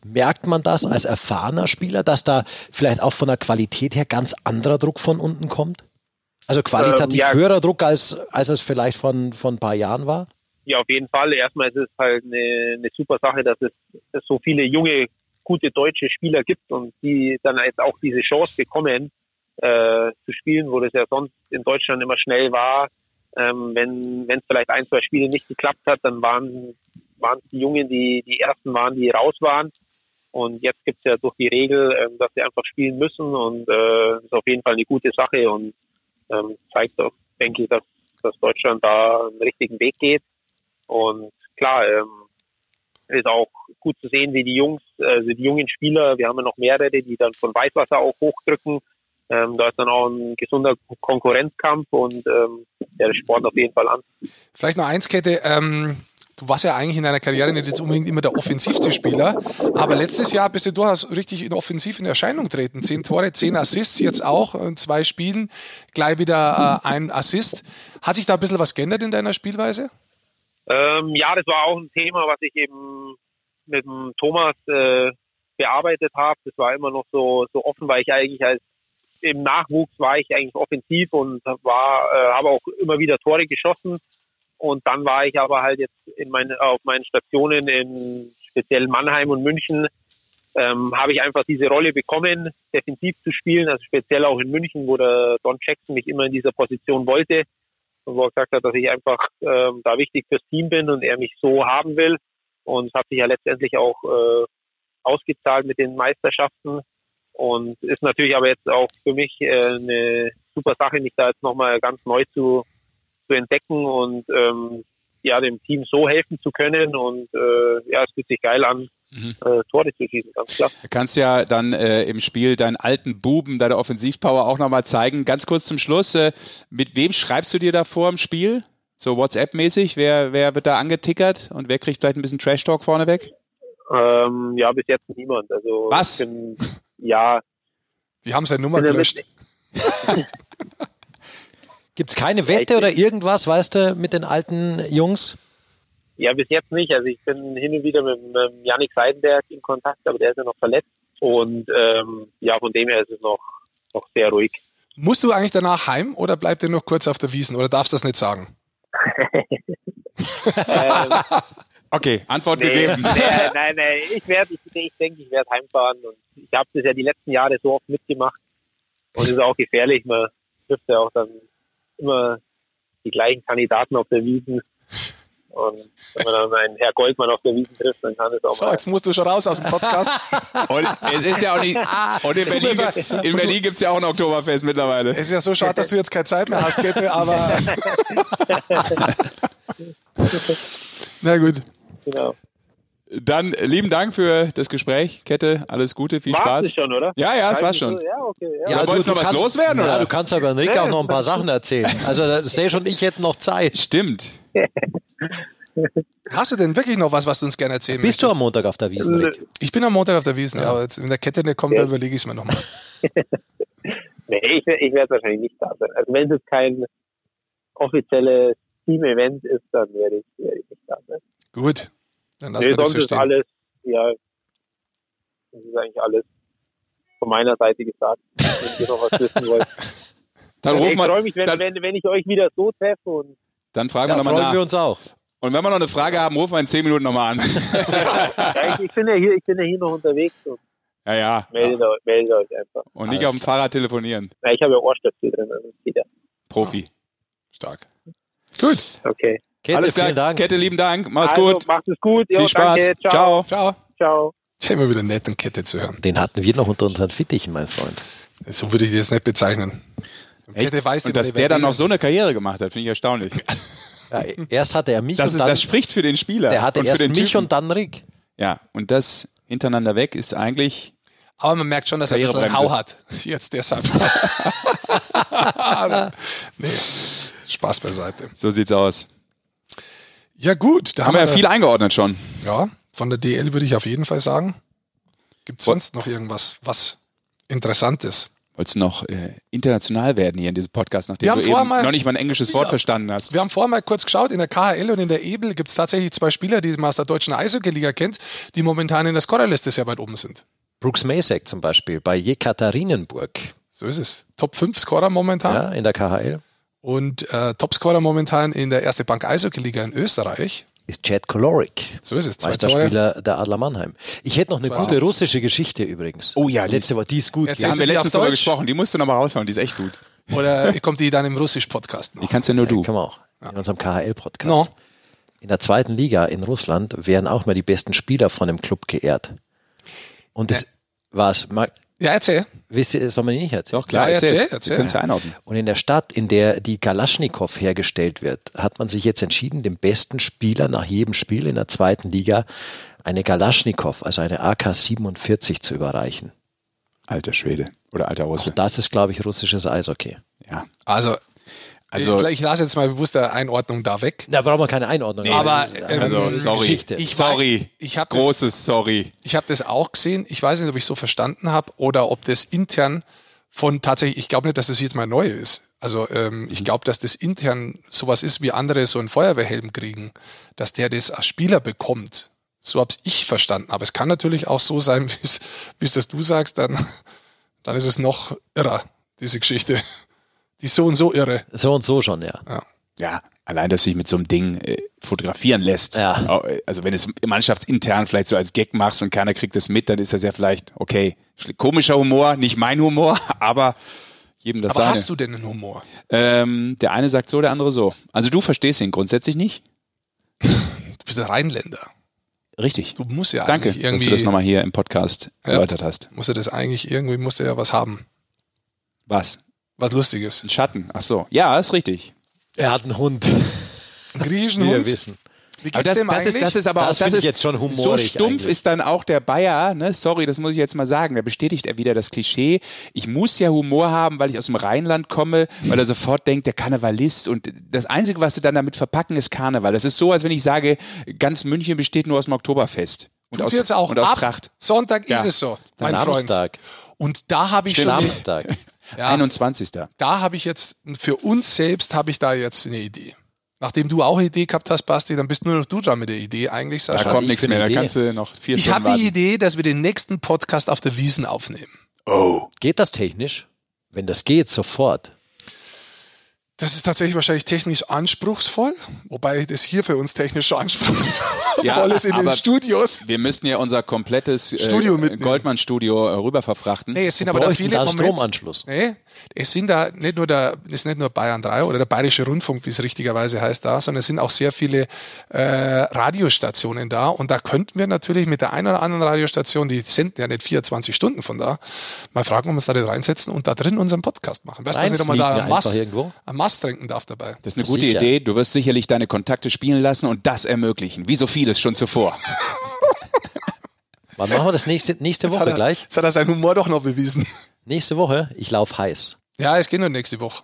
Merkt man das als erfahrener Spieler, dass da vielleicht auch von der Qualität her ganz anderer Druck von unten kommt? Also qualitativ ähm, ja. höherer Druck, als, als es vielleicht von, von ein paar Jahren war? Ja, auf jeden Fall. Erstmal ist es halt eine, eine super Sache, dass es, dass so viele junge gute deutsche Spieler gibt und die dann jetzt auch diese Chance bekommen, äh, zu spielen, wo das ja sonst in Deutschland immer schnell war. Ähm, wenn wenn es vielleicht ein, zwei Spiele nicht geklappt hat, dann waren waren es die Jungen, die die ersten waren, die raus waren. Und jetzt gibt es ja durch die Regel, ähm, dass sie einfach spielen müssen und äh, ist auf jeden Fall eine gute Sache und ähm, zeigt auch, denke ich, dass, dass Deutschland da einen richtigen Weg geht. Und klar, ähm, ist auch gut zu sehen, wie die Jungs, also die jungen Spieler, wir haben ja noch mehrere, die dann von Weißwasser auch hochdrücken. Ähm, da ist dann auch ein gesunder Konkurrenzkampf und ähm, ja, das spornt auf jeden Fall an. Vielleicht noch eins, Kette. Ähm, du warst ja eigentlich in deiner Karriere nicht jetzt unbedingt immer der offensivste Spieler, aber letztes Jahr bist du durchaus richtig in offensiv in Erscheinung treten. Zehn Tore, zehn Assists, jetzt auch in zwei Spielen, gleich wieder äh, ein Assist. Hat sich da ein bisschen was geändert in deiner Spielweise? Ähm, ja, das war auch ein Thema, was ich eben mit dem Thomas äh, bearbeitet habe. Das war immer noch so, so offen, weil ich eigentlich als im Nachwuchs war ich eigentlich offensiv und war, äh, habe auch immer wieder Tore geschossen. Und dann war ich aber halt jetzt in meine, auf meinen Stationen in speziell Mannheim und München, ähm, habe ich einfach diese Rolle bekommen, defensiv zu spielen, also speziell auch in München, wo der Don Jackson mich immer in dieser Position wollte und wo er gesagt hat, dass ich einfach ähm, da wichtig fürs Team bin und er mich so haben will. Und es hat sich ja letztendlich auch äh, ausgezahlt mit den Meisterschaften und ist natürlich aber jetzt auch für mich äh, eine super Sache, mich da jetzt nochmal ganz neu zu, zu entdecken und ähm, ja, dem Team so helfen zu können und äh, ja, es fühlt sich geil an, mhm. äh, Tore zu schießen, ganz klar. Du kannst ja dann äh, im Spiel deinen alten Buben, deine Offensivpower auch nochmal zeigen. Ganz kurz zum Schluss, äh, mit wem schreibst du dir da vor im Spiel? So WhatsApp-mäßig, wer, wer wird da angetickert und wer kriegt vielleicht ein bisschen Trash-Talk vorneweg? Ähm, ja, bis jetzt niemand. Also Was? Bin, ja. Die haben seine Nummer gelöscht. *laughs* Gibt es keine Wette oder irgendwas, weißt du, mit den alten Jungs? Ja, bis jetzt nicht. Also ich bin hin und wieder mit, mit Janik Seidenberg in Kontakt, aber der ist ja noch verletzt. Und ähm, ja, von dem her ist es noch, noch sehr ruhig. Musst du eigentlich danach heim oder bleibt ihr noch kurz auf der Wiesen oder darfst du das nicht sagen? *laughs* ähm, Okay, Antwort nee, gegeben. *laughs* Nee, nein, nein, ich werde, ich, ich denke, ich werde heimfahren und ich habe das ja die letzten Jahre so oft mitgemacht und es ist auch gefährlich. Man trifft ja auch dann immer die gleichen Kandidaten auf der Wiesen. Und wenn man dann einen Herr Goldmann auf der Wiesen trifft, dann kann es auch So, jetzt musst du schon raus aus dem Podcast. *laughs* und es ist ja auch nicht. Und in Berlin, gibt's, in Berlin gibt es ja auch ein Oktoberfest mittlerweile. Es ist ja so schade, dass du jetzt keine Zeit mehr hast, Kette, aber. *laughs* Na gut. Genau. Dann lieben Dank für das Gespräch, Kette. Alles Gute, viel war's Spaß. Es schon, oder? Ja, ja, es war schon. Ja, okay. Ja, ja, wolltest du noch was loswerden? Ja, oder? du kannst aber Nick auch noch ein paar Sachen erzählen. Also Sage und ich hätten noch Zeit. Stimmt. *laughs* Hast du denn wirklich noch was, was du uns gerne erzählen Bist möchtest? du am Montag auf der Wiesn, Rick? Ich bin am Montag auf der Wiesn, ja. aber jetzt, wenn der Kette nicht kommt, Ja. dann überlege ich es mir nochmal. *laughs* *laughs* nee, ich, ich werde wahrscheinlich nicht da sein. Also wenn es kein offizielles Team-Event ist, dann werde ich, werde ich nicht da sein. Gut, dann lassen Nee, wir das sonst so ist alles, ja, das ist eigentlich alles von meiner Seite gesagt, wenn ihr noch was wissen wollt. *laughs* Dann ich rufen wir, freue mich, wenn, dann, wenn, wenn ich euch wieder so treffe und dann fragen Ja, wir nochmal freuen nach. wir uns auch. Und wenn wir noch eine Frage haben, rufen wir in zehn Minuten nochmal an. *laughs* *laughs* ja, ich, ich, bin ja hier, ich bin ja hier noch unterwegs und ja, ja. meldet, euch, meldet euch einfach. Und nicht Alles auf dem Fahrrad telefonieren. Ja, ich habe ja Ohrstöpsel drin, also das geht ja. Profi. Stark. Gut, Okay. Kette, Alles klar. vielen Dank. Kette, lieben Dank. Mach's also, gut. Macht es gut. Viel Jo, Spaß. Danke. Ciao. Ciao. ciao. Ich immer wieder nett, eine Kette zu hören. Den hatten wir noch unter unseren Fittichen, mein Freund. So würde ich das nicht bezeichnen. Echt? Kette weiß, Und dass der dann noch so eine Karriere gemacht hat, finde ich erstaunlich. *laughs* Ja, erst hatte er mich Das, und ist, dann, das spricht für den Spieler. der hatte und für erst den mich Typen. und dann Rick. Ja, und das hintereinander weg ist eigentlich. Aber man merkt schon, dass er ein bisschen. Hau hat. Jetzt deshalb. *laughs* nee, Spaß beiseite. So sieht's aus. Ja gut, da Haben wir ja viel eingeordnet schon. Ja, von der DL würde ich auf jeden Fall sagen. Gibt es sonst noch irgendwas, was Interessantes? Wolltest du noch äh, international werden hier in diesem Podcast, nachdem Wir haben du vorher eben mal- noch nicht mal ein englisches Wort Ja. verstanden hast? Wir haben vorher mal kurz geschaut, in der KHL und in der Ebel gibt es tatsächlich zwei Spieler, die man aus der deutschen Eishockey-Liga kennt, die momentan in der Scorerliste sehr weit oben sind. Brooks Masek zum Beispiel bei Jekaterinenburg So ist es. Top 5 Scorer momentan. ja, in der KHL Und äh, Topscorer momentan in der erste Bank Eishockey-Liga in Österreich. ist Chad Kolorik, So ist es. Zwei. Meisterspieler der Adler Mannheim. Ich hätte noch eine Zwei gute Assists. russische Geschichte übrigens. Oh ja, die letzte Woche, die ist gut. Da Ja, haben wir die letztens Deutsch? gesprochen. Die musst du nochmal raushauen. Die ist echt gut. Oder kommt die dann im Russisch-Podcast Die noch? kannst ja nur du. Können wir auch. In unserem KHL-Podcast. No. In der zweiten Liga in Russland werden auch mal die besten Spieler von dem Club geehrt. Und das war's. Mal, Ja, erzähl. wisst ihr, soll man nicht erzählen? Doch, klar, Ja, erzähl. erzähl, erzähl. Kannst ja einordnen. Und in der Stadt, in der die Kalaschnikow hergestellt wird, hat man sich jetzt entschieden, dem besten Spieler nach jedem Spiel in der zweiten Liga eine Kalaschnikow, also eine AK-47 zu überreichen. Alter Schwede. Oder alter Auch Russe. das ist, glaube ich, russisches Eishockey. Ja. Also, Also- also ich lasse jetzt mal bewusst der Einordnung da weg. Da brauchen wir keine Einordnung. aber, Das ist ähm, Also, sorry. Geschichte. Ich sorry. Ich habe das, Großes Sorry. ich hab das auch gesehen. Ich weiß nicht, ob ich so verstanden habe oder ob das intern von tatsächlich, ich glaube nicht, dass das jetzt mal neu ist. Also ähm, Mhm. ich glaube, dass das intern sowas ist, wie andere so einen Feuerwehrhelm kriegen, dass der das als Spieler bekommt. So habe ich verstanden. Aber es kann natürlich auch so sein, *laughs* wie es wie es das du sagst, dann, dann ist es noch irrer, diese Geschichte. Die ist so und so irre. So und so schon, ja. Ja, allein, dass sich mit so einem Ding äh, fotografieren lässt. Ja. Au- Also wenn es mannschaftsintern vielleicht so als Gag machst und keiner kriegt es mit, dann ist das ja vielleicht, okay, komischer Humor, nicht mein Humor, *laughs* aber jedem das Aber seine. hast du denn einen Humor? ähm, der eine sagt so, der andere so. Also du verstehst ihn grundsätzlich nicht? Du bist ein Rheinländer. Richtig. Du musst ja Danke, eigentlich dass irgendwie, du das nochmal hier im Podcast Ja. erläutert hast. musst du das eigentlich irgendwie, musst du ja was haben. Was? Was Lustiges. Ein Schatten. Ach so. Ja, ist richtig. Er hat einen Hund. Einen griechischen Wie wir Hund. wissen. Wie geht's Aber das, dem das, eigentlich? ist, das ist aber Das auch, das ist jetzt schon so humorig stumpf eigentlich. ist dann auch der Bayer, ne? Sorry, das muss ich jetzt mal sagen. Da bestätigt er wieder das Klischee. Ich muss ja Humor haben, weil ich aus dem Rheinland komme, weil er sofort denkt, der Karnevalist und das Einzige, was sie dann damit verpacken, ist Karneval. Das ist so, als wenn ich sage, ganz München besteht nur aus dem Oktoberfest. Und Tut's aus, jetzt auch und aus ab Tracht. Sonntag Ja. ist es so, mein Samstag. Freund. Und da habe ich schon, Samstag. *laughs* ja, 21. da habe ich jetzt, für uns selbst habe ich da jetzt eine Idee. Nachdem du auch eine Idee gehabt hast, Basti, dann bist nur noch du dran mit der Idee eigentlich, Da Sascha. kommt ich nichts mehr, da Idee? kannst du noch vier ich habe die. Idee, dass wir den nächsten Podcast auf der Wiesen aufnehmen. Oh. Geht das technisch? Wenn das geht, sofort. Das ist tatsächlich wahrscheinlich technisch anspruchsvoll, wobei das hier für uns technisch anspruchsvoll ja, ist in den Studios. Wir müssten ja unser komplettes äh, Studio äh, Goldmann-Studio äh, rüber verfrachten. Nee, es sind aber da viele da Stromanschluss. Nee, es sind da nicht nur der, es ist nicht nur Bayern 3 oder der Bayerische Rundfunk, wie es richtigerweise heißt, da, sondern es sind auch sehr viele äh, Radiostationen da. Und da könnten wir natürlich mit der einen oder anderen Radiostation, die senden ja nicht 24 Stunden von da, mal fragen, ob wir uns da reinsetzen und da drin unseren Podcast machen. Weißt du, was nicht, ob man da am Mast, Mast trinken darf dabei. Das ist eine gute Sicher. Idee. Du wirst sicherlich deine Kontakte spielen lassen und das ermöglichen. Wie so vieles schon zuvor. Wann machen wir das nächste, nächste Woche er, gleich? Jetzt hat er seinen Humor doch noch bewiesen. Nächste Woche? Ich laufe heiß. Ja, es geht nur nächste Woche.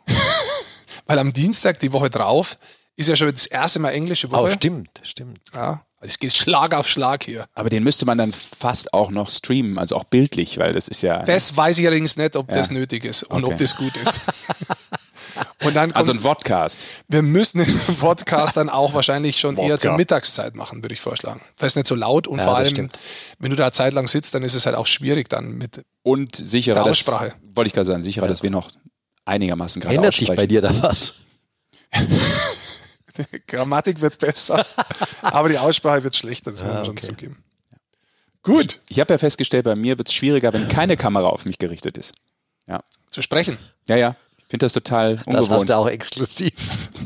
*laughs* Weil am Dienstag, die Woche drauf, ist ja schon das erste Mal englische Woche. Oh, stimmt, stimmt. Ja, es geht Schlag auf Schlag hier. Aber den müsste man dann fast auch noch streamen, also auch bildlich, weil das ist ja. Das weiß ich allerdings nicht, ob ja. das nötig ist und okay. ob das gut ist. *laughs* Und dann also ein Vodcast. Wir müssen den *laughs* Vodcast dann auch wahrscheinlich schon Vodka. eher zur Mittagszeit machen, würde ich vorschlagen. Das ist nicht so laut und ja, vor allem, stimmt. wenn du da Zeit lang sitzt, dann ist es halt auch schwierig dann mit und sicherer der Aussprache. Das, wollte ich gerade sagen, sicherer, ja. dass wir noch einigermaßen gerade Ändert sich bei dir da was? die *laughs* Grammatik wird besser, aber die Aussprache wird schlechter, das muss man ah, okay. schon zugeben. Gut. Ich, ich habe ja festgestellt, bei mir wird es schwieriger, wenn keine Kamera auf mich gerichtet ist. Ja. Zu sprechen. Ja, ja finde das total ungewohnt. Das hast du auch exklusiv. *laughs*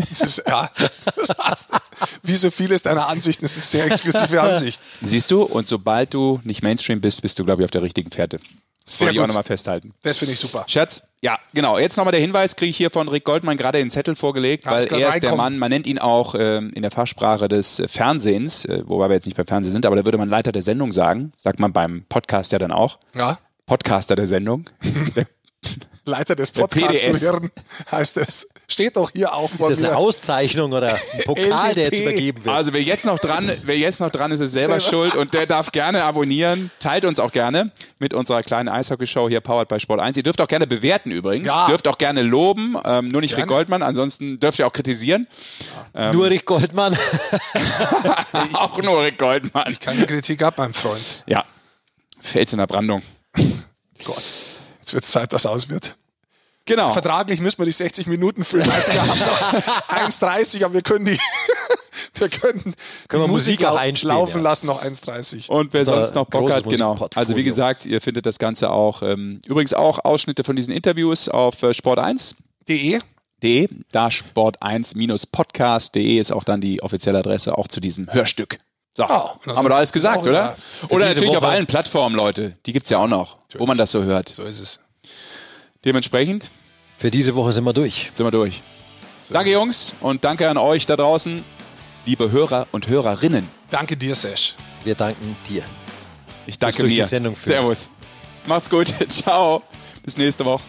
Das ist, ja, das hast du. Wie so vieles deiner Ansichten, das ist sehr exklusive Ansicht. Siehst du, und sobald du nicht Mainstream bist, bist du, glaube ich, auf der richtigen Fährte. Das Sehr Wollte ich auch nochmal festhalten. Das finde ich super. Schatz, ja, genau. Jetzt nochmal der Hinweis, kriege ich hier von Rick Goldmann gerade den Zettel vorgelegt, weil er ist der Mann, man nennt ihn auch ähm, in der Fachsprache des äh, Fernsehens, äh, wobei wir jetzt nicht beim Fernsehen sind, aber da würde man Leiter der Sendung sagen, sagt man beim Podcast ja dann auch. Ja. Podcaster der Sendung. *laughs* *laughs* Leiter des Podcasts hören, heißt es. Steht doch hier auch vor Ist das mir. eine Auszeichnung oder ein *laughs* Pokal, der jetzt übergeben wird? Also wer jetzt noch dran, wer jetzt noch dran ist, ist selber, selber. schuld und der darf gerne abonnieren. Teilt uns auch gerne mit unserer kleinen Eishockey-Show hier powered by Sport 1. Ihr dürft auch gerne bewerten übrigens. Ja. Dürft auch gerne loben, ähm, nur nicht gerne. Rick Goldmann, ansonsten dürft ihr auch kritisieren. Ja. Ähm, nur Rick Goldmann. *laughs* auch nur Rick Goldmann. Ich kann die Kritik ab, mein Freund. Ja. Fels in der Brandung. Gott. Jetzt wird es Zeit, dass aus wird. Genau. Vertraglich müssen wir die 60 Minuten füllen. Also wir haben noch *laughs* 1,30, aber wir können die, *laughs* wir können, können wir Musik, Musik auch laufen ja. lassen, noch 1,30. Und wer sonst noch Bock hat, genau. Also wie gesagt, ihr findet das Ganze auch, ähm, übrigens auch Ausschnitte von diesen Interviews auf äh, sport1.de. De, da sport1-podcast.de ist auch dann die offizielle Adresse auch zu diesem Hörstück. So, oh, haben wir da alles gesagt, oder? Oder natürlich Woche. auf allen Plattformen, Leute. Die gibt es ja auch noch, natürlich. wo man das so hört. So ist es. Dementsprechend. Für diese Woche sind wir durch. Sind wir durch. So danke, Jungs, und danke an euch da draußen, liebe Hörer und Hörerinnen. Danke dir, Sesh. Wir danken dir. Ich danke mir. Servus. Macht's gut. *laughs* Ciao. Bis nächste Woche.